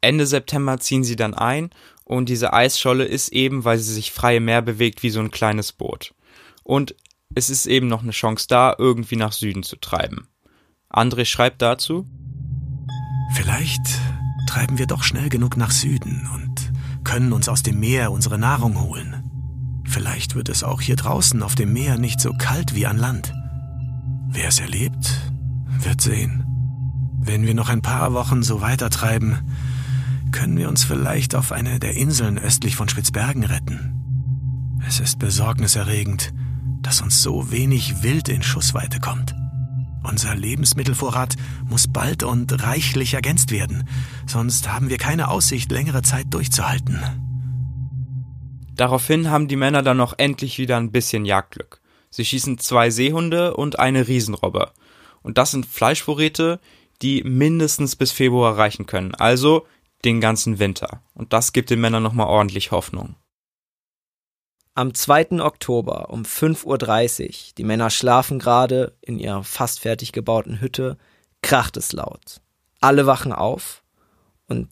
S2: Ende September ziehen sie dann ein und diese Eisscholle ist eben, weil sie sich frei im Meer bewegt, wie so ein kleines Boot. Und es ist eben noch eine Chance da, irgendwie nach Süden zu treiben. André schreibt dazu,
S1: Vielleicht treiben wir doch schnell genug nach Süden und können uns aus dem Meer unsere Nahrung holen. Vielleicht wird es auch hier draußen auf dem Meer nicht so kalt wie an Land. Wer es erlebt, wird sehen. Wenn wir noch ein paar Wochen so weitertreiben, können wir uns vielleicht auf eine der Inseln östlich von Spitzbergen retten. Es ist besorgniserregend, dass uns so wenig Wild in Schussweite kommt. Unser Lebensmittelvorrat muss bald und reichlich ergänzt werden, sonst haben wir keine Aussicht, längere Zeit durchzuhalten.
S2: Daraufhin haben die Männer dann noch endlich wieder ein bisschen Jagdglück. Sie schießen zwei Seehunde und eine Riesenrobbe. Und das sind Fleischvorräte, die mindestens bis Februar reichen können, also den ganzen Winter. Und das gibt den Männern nochmal ordentlich Hoffnung.
S3: Am 2. Oktober um 5.30 Uhr, die Männer schlafen gerade in ihrer fast fertig gebauten Hütte, kracht es laut. Alle wachen auf und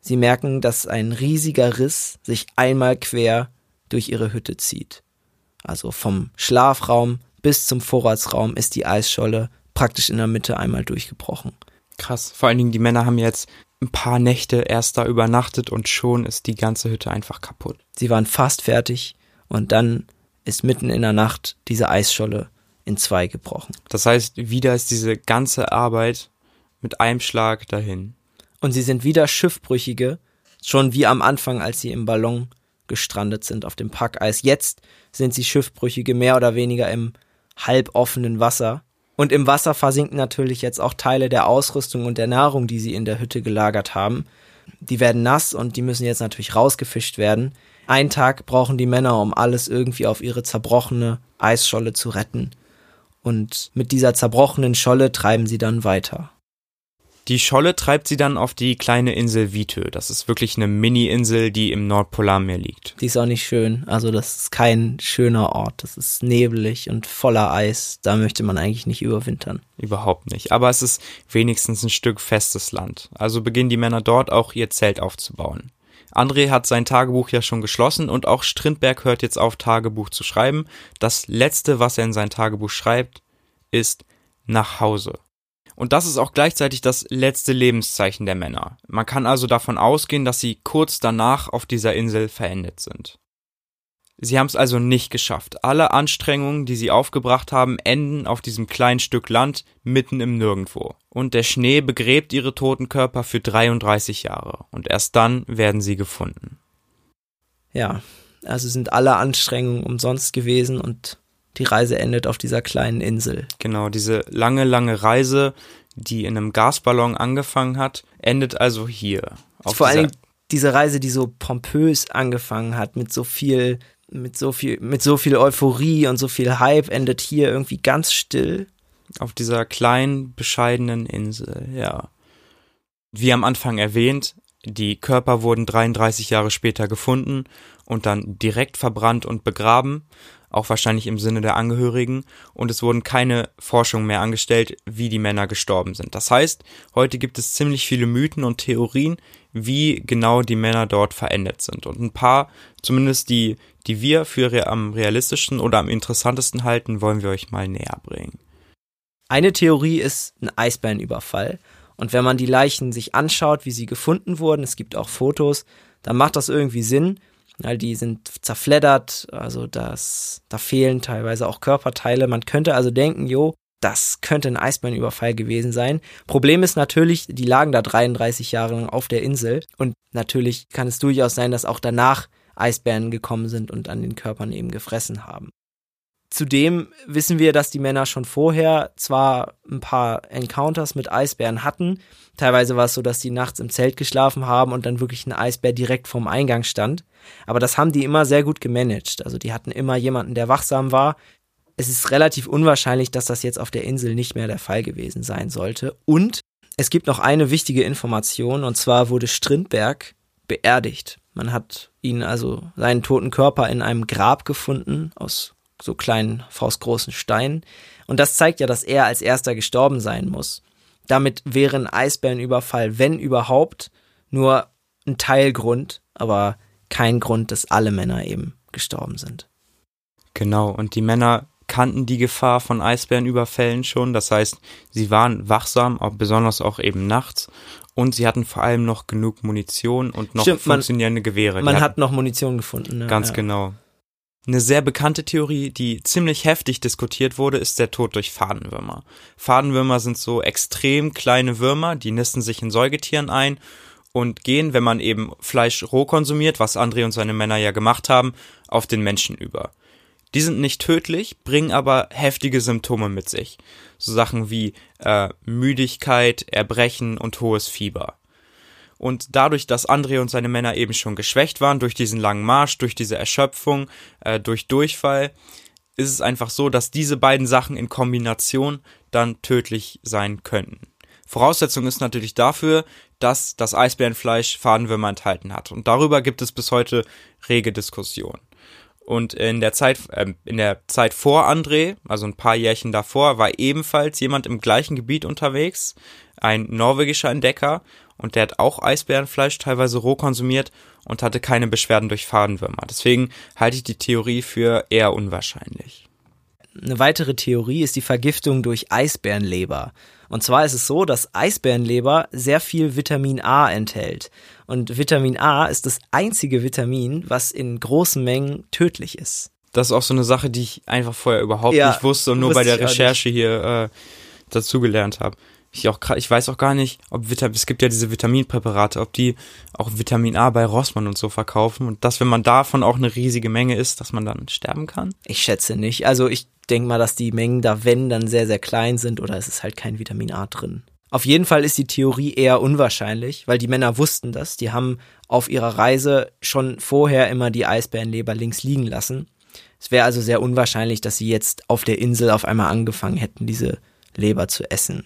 S3: sie merken, dass ein riesiger Riss sich einmal quer durch ihre Hütte zieht. Also vom Schlafraum bis zum Vorratsraum ist die Eisscholle praktisch in der Mitte einmal durchgebrochen.
S2: Krass. Vor allen Dingen, die Männer haben jetzt ein paar Nächte erst da übernachtet und schon ist die ganze Hütte einfach kaputt.
S3: Sie waren fast fertig und dann ist mitten in der Nacht diese Eisscholle in zwei gebrochen.
S2: Das heißt, wieder ist diese ganze Arbeit mit einem Schlag dahin.
S3: Und sie sind wieder Schiffbrüchige, schon wie am Anfang, als sie im Ballon gestrandet sind auf dem Packeis. Jetzt sind sie Schiffbrüchige mehr oder weniger im halboffenen Wasser. Und im Wasser versinken natürlich jetzt auch Teile der Ausrüstung und der Nahrung, die sie in der Hütte gelagert haben. Die werden nass und die müssen jetzt natürlich rausgefischt werden. Ein Tag brauchen die Männer, um alles irgendwie auf ihre zerbrochene Eisscholle zu retten. Und mit dieser zerbrochenen Scholle treiben sie dann weiter.
S2: Die Scholle treibt sie dann auf die kleine Insel Vitö. Das ist wirklich eine Mini-Insel, die im Nordpolarmeer liegt.
S3: Die ist auch nicht schön. Also das ist kein schöner Ort. Das ist nebelig und voller Eis. Da möchte man eigentlich nicht überwintern.
S2: Überhaupt nicht. Aber es ist wenigstens ein Stück festes Land. Also beginnen die Männer dort auch ihr Zelt aufzubauen. André hat sein Tagebuch ja schon geschlossen und auch Strindberg hört jetzt auf, Tagebuch zu schreiben. Das letzte, was er in sein Tagebuch schreibt, ist nach Hause. Und das ist auch gleichzeitig das letzte Lebenszeichen der Männer. Man kann also davon ausgehen, dass sie kurz danach auf dieser Insel verendet sind. Sie haben es also nicht geschafft. Alle Anstrengungen, die sie aufgebracht haben, enden auf diesem kleinen Stück Land mitten im Nirgendwo. Und der Schnee begräbt ihre toten Körper für 33 Jahre. Und erst dann werden sie gefunden.
S3: Ja, also sind alle Anstrengungen umsonst gewesen und die Reise endet auf dieser kleinen Insel.
S2: Genau, diese lange, lange Reise, die in einem Gasballon angefangen hat, endet also hier.
S3: Vor allen Dingen diese Reise, die so pompös angefangen hat, mit so viel, mit so viel, mit so viel Euphorie und so viel Hype, endet hier irgendwie ganz still.
S2: Auf dieser kleinen, bescheidenen Insel, ja. Wie am Anfang erwähnt, die Körper wurden 33 Jahre später gefunden und dann direkt verbrannt und begraben auch wahrscheinlich im Sinne der Angehörigen, und es wurden keine Forschungen mehr angestellt, wie die Männer gestorben sind. Das heißt, heute gibt es ziemlich viele Mythen und Theorien, wie genau die Männer dort verendet sind. Und ein paar, zumindest die, die wir für am realistischsten oder am interessantesten halten, wollen wir euch mal näher bringen.
S3: Eine Theorie ist ein Eisbärenüberfall. Und wenn man die Leichen sich anschaut, wie sie gefunden wurden, es gibt auch Fotos, dann macht das irgendwie Sinn, All die sind zerfleddert, also das, da fehlen teilweise auch Körperteile. Man könnte also denken, jo, das könnte ein Eisbärenüberfall gewesen sein. Problem ist natürlich, die lagen da 33 Jahre lang auf der Insel und natürlich kann es durchaus sein, dass auch danach Eisbären gekommen sind und an den Körpern eben gefressen haben. Zudem wissen wir, dass die Männer schon vorher zwar ein paar Encounters mit Eisbären hatten. Teilweise war es so, dass die nachts im Zelt geschlafen haben und dann wirklich ein Eisbär direkt vorm Eingang stand. Aber das haben die immer sehr gut gemanagt. Also die hatten immer jemanden, der wachsam war. Es ist relativ unwahrscheinlich, dass das jetzt auf der Insel nicht mehr der Fall gewesen sein sollte. Und es gibt noch eine wichtige Information, und zwar wurde Strindberg beerdigt. Man hat ihn also seinen toten Körper in einem Grab gefunden aus so kleinen, faustgroßen Steinen. Und das zeigt ja, dass er als erster gestorben sein muss. Damit wäre ein Eisbärenüberfall, wenn überhaupt, nur ein Teilgrund, aber kein Grund, dass alle Männer eben gestorben sind.
S2: Genau, und die Männer kannten die Gefahr von Eisbärenüberfällen schon. Das heißt, sie waren wachsam, auch besonders auch eben nachts. Und sie hatten vor allem noch genug Munition und noch Stimmt, funktionierende
S3: man,
S2: Gewehre.
S3: Man hat noch Munition gefunden. Ne?
S2: Ganz ja. genau. Eine sehr bekannte Theorie, die ziemlich heftig diskutiert wurde, ist der Tod durch Fadenwürmer. Fadenwürmer sind so extrem kleine Würmer, die nisten sich in Säugetieren ein und gehen, wenn man eben Fleisch roh konsumiert, was André und seine Männer ja gemacht haben, auf den Menschen über. Die sind nicht tödlich, bringen aber heftige Symptome mit sich. So Sachen wie äh, Müdigkeit, Erbrechen und hohes Fieber. Und dadurch, dass André und seine Männer eben schon geschwächt waren durch diesen langen Marsch, durch diese Erschöpfung, äh, durch Durchfall, ist es einfach so, dass diese beiden Sachen in Kombination dann tödlich sein könnten. Voraussetzung ist natürlich dafür, dass das Eisbärenfleisch Fadenwürmer enthalten hat. Und darüber gibt es bis heute rege Diskussionen. Und in der Zeit, äh, in der Zeit vor André, also ein paar Jährchen davor, war ebenfalls jemand im gleichen Gebiet unterwegs, ein norwegischer Entdecker, und der hat auch Eisbärenfleisch teilweise roh konsumiert und hatte keine Beschwerden durch Fadenwürmer. Deswegen halte ich die Theorie für eher unwahrscheinlich.
S3: Eine weitere Theorie ist die Vergiftung durch Eisbärenleber. Und zwar ist es so, dass Eisbärenleber sehr viel Vitamin A enthält. Und Vitamin A ist das einzige Vitamin, was in großen Mengen tödlich ist.
S2: Das ist auch so eine Sache, die ich einfach vorher überhaupt ja, nicht wusste und nur bei der Recherche hier äh, dazugelernt habe. Ich, auch, ich weiß auch gar nicht, ob Vitamin, es gibt ja diese Vitaminpräparate, ob die auch Vitamin A bei Rossmann und so verkaufen und dass, wenn man davon auch eine riesige Menge isst, dass man dann sterben kann?
S3: Ich schätze nicht. Also ich denke mal, dass die Mengen da, wenn, dann sehr, sehr klein sind oder es ist halt kein Vitamin A drin. Auf jeden Fall ist die Theorie eher unwahrscheinlich, weil die Männer wussten das. Die haben auf ihrer Reise schon vorher immer die Eisbärenleber links liegen lassen. Es wäre also sehr unwahrscheinlich, dass sie jetzt auf der Insel auf einmal angefangen hätten, diese Leber zu essen.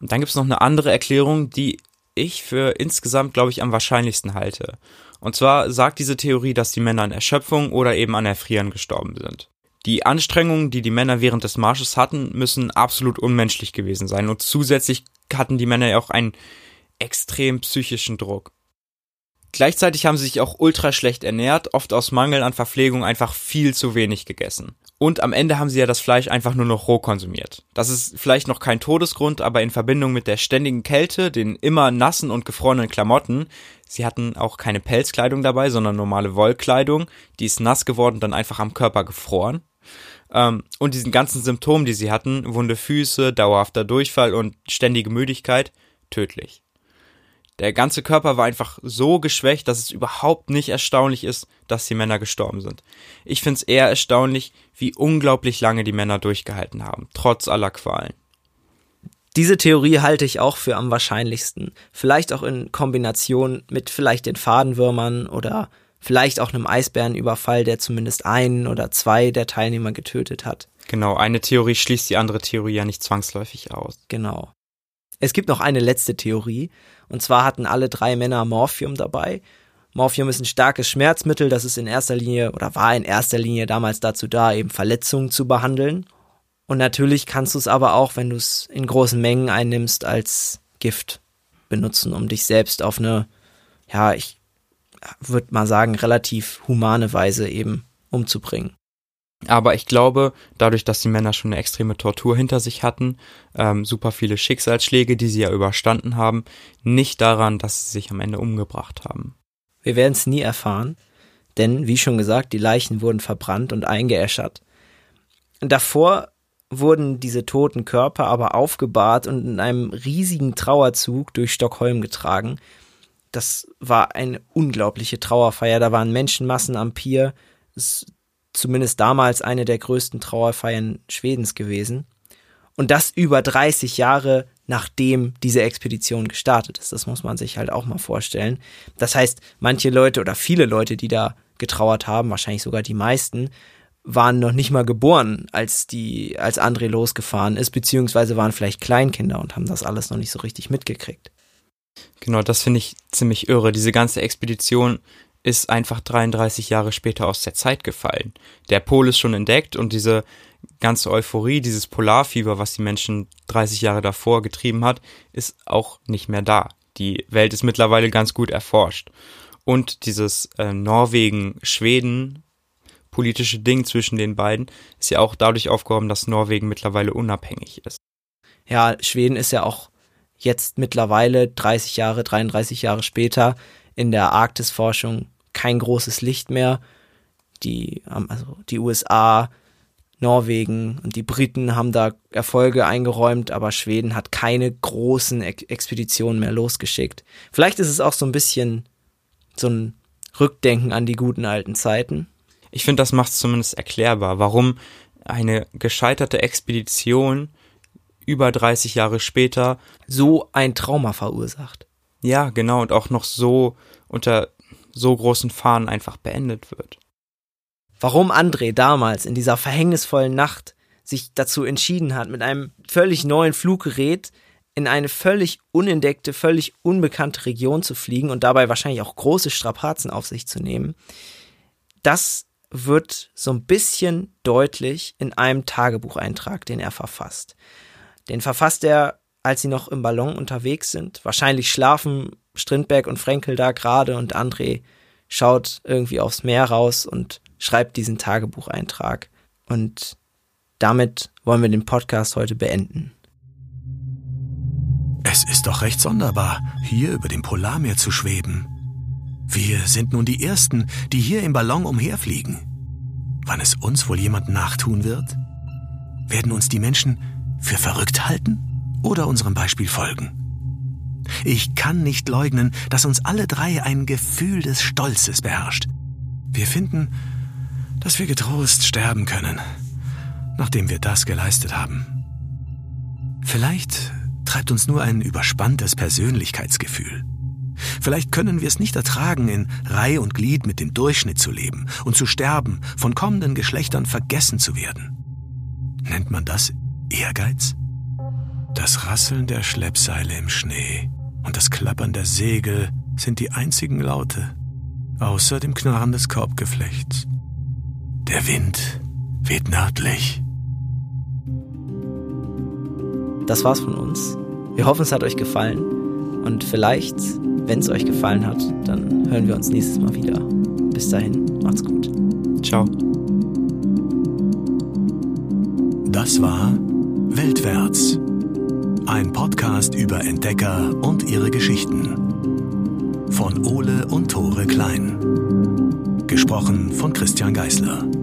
S2: Und dann gibt es noch eine andere Erklärung, die ich für insgesamt, glaube ich, am wahrscheinlichsten halte. Und zwar sagt diese Theorie, dass die Männer an Erschöpfung oder eben an Erfrieren gestorben sind. Die Anstrengungen, die die Männer während des Marsches hatten, müssen absolut unmenschlich gewesen sein. Und zusätzlich hatten die Männer ja auch einen extrem psychischen Druck. Gleichzeitig haben sie sich auch ultra schlecht ernährt, oft aus Mangel an Verpflegung einfach viel zu wenig gegessen. Und am Ende haben sie ja das Fleisch einfach nur noch roh konsumiert. Das ist vielleicht noch kein Todesgrund, aber in Verbindung mit der ständigen Kälte, den immer nassen und gefrorenen Klamotten, sie hatten auch keine Pelzkleidung dabei, sondern normale Wollkleidung, die ist nass geworden, dann einfach am Körper gefroren. Ähm, und diesen ganzen Symptomen, die sie hatten, wunde Füße, dauerhafter Durchfall und ständige Müdigkeit, tödlich. Der ganze Körper war einfach so geschwächt, dass es überhaupt nicht erstaunlich ist, dass die Männer gestorben sind. Ich finde es eher erstaunlich, wie unglaublich lange die Männer durchgehalten haben, trotz aller Qualen.
S3: Diese Theorie halte ich auch für am wahrscheinlichsten. Vielleicht auch in Kombination mit vielleicht den Fadenwürmern oder vielleicht auch einem Eisbärenüberfall, der zumindest einen oder zwei der Teilnehmer getötet hat.
S2: Genau, eine Theorie schließt die andere Theorie ja nicht zwangsläufig aus.
S3: Genau. Es gibt noch eine letzte Theorie, und zwar hatten alle drei Männer Morphium dabei. Morphium ist ein starkes Schmerzmittel, das ist in erster Linie oder war in erster Linie damals dazu da, eben Verletzungen zu behandeln. Und natürlich kannst du es aber auch, wenn du es in großen Mengen einnimmst, als Gift benutzen, um dich selbst auf eine, ja, ich würde mal sagen, relativ humane Weise eben umzubringen.
S2: Aber ich glaube, dadurch, dass die Männer schon eine extreme Tortur hinter sich hatten, ähm, super viele Schicksalsschläge, die sie ja überstanden haben, nicht daran, dass sie sich am Ende umgebracht haben.
S3: Wir werden es nie erfahren, denn, wie schon gesagt, die Leichen wurden verbrannt und eingeäschert. Davor wurden diese toten Körper aber aufgebahrt und in einem riesigen Trauerzug durch Stockholm getragen. Das war eine unglaubliche Trauerfeier. Da waren Menschenmassen am Pier. Zumindest damals eine der größten Trauerfeiern Schwedens gewesen. Und das über 30 Jahre nachdem diese Expedition gestartet ist. Das muss man sich halt auch mal vorstellen. Das heißt, manche Leute oder viele Leute, die da getrauert haben, wahrscheinlich sogar die meisten, waren noch nicht mal geboren, als die, als André losgefahren ist, beziehungsweise waren vielleicht Kleinkinder und haben das alles noch nicht so richtig mitgekriegt.
S2: Genau, das finde ich ziemlich irre. Diese ganze Expedition ist einfach 33 Jahre später aus der Zeit gefallen. Der Pol ist schon entdeckt und diese ganze Euphorie, dieses Polarfieber, was die Menschen 30 Jahre davor getrieben hat, ist auch nicht mehr da. Die Welt ist mittlerweile ganz gut erforscht. Und dieses äh, Norwegen-Schweden politische Ding zwischen den beiden ist ja auch dadurch aufgehoben, dass Norwegen mittlerweile unabhängig ist.
S3: Ja, Schweden ist ja auch jetzt mittlerweile 30 Jahre, 33 Jahre später in der Arktisforschung kein großes Licht mehr. Die, also die USA, Norwegen und die Briten haben da Erfolge eingeräumt, aber Schweden hat keine großen Expeditionen mehr losgeschickt. Vielleicht ist es auch so ein bisschen so ein Rückdenken an die guten alten Zeiten.
S2: Ich finde, das macht es zumindest erklärbar, warum eine gescheiterte Expedition über 30 Jahre später
S3: so ein Trauma verursacht.
S2: Ja, genau, und auch noch so unter so großen Fahnen einfach beendet wird.
S3: Warum André damals in dieser verhängnisvollen Nacht sich dazu entschieden hat, mit einem völlig neuen Fluggerät in eine völlig unentdeckte, völlig unbekannte Region zu fliegen und dabei wahrscheinlich auch große Strapazen auf sich zu nehmen, das wird so ein bisschen deutlich in einem Tagebucheintrag, den er verfasst. Den verfasst er, als sie noch im Ballon unterwegs sind. Wahrscheinlich schlafen Strindberg und Frenkel da gerade und André schaut irgendwie aufs Meer raus und schreibt diesen Tagebucheintrag. Und damit wollen wir den Podcast heute beenden.
S1: Es ist doch recht sonderbar, hier über dem Polarmeer zu schweben. Wir sind nun die Ersten, die hier im Ballon umherfliegen. Wann es uns wohl jemand nachtun wird? Werden uns die Menschen für verrückt halten oder unserem Beispiel folgen? Ich kann nicht leugnen, dass uns alle drei ein Gefühl des Stolzes beherrscht. Wir finden, dass wir getrost sterben können, nachdem wir das geleistet haben. Vielleicht treibt uns nur ein überspanntes Persönlichkeitsgefühl. Vielleicht können wir es nicht ertragen, in Reih und Glied mit dem Durchschnitt zu leben und zu sterben, von kommenden Geschlechtern vergessen zu werden. Nennt man das Ehrgeiz? Das Rasseln der Schleppseile im Schnee und das Klappern der Segel sind die einzigen Laute, außer dem Knarren des Korbgeflechts. Der Wind weht nördlich.
S3: Das war's von uns. Wir hoffen, es hat euch gefallen. Und vielleicht, wenn es euch gefallen hat, dann hören wir uns nächstes Mal wieder. Bis dahin, macht's gut.
S2: Ciao.
S1: Das war Weltwärts. Ein Podcast über Entdecker und ihre Geschichten. Von Ole und Tore Klein. Gesprochen von Christian Geißler.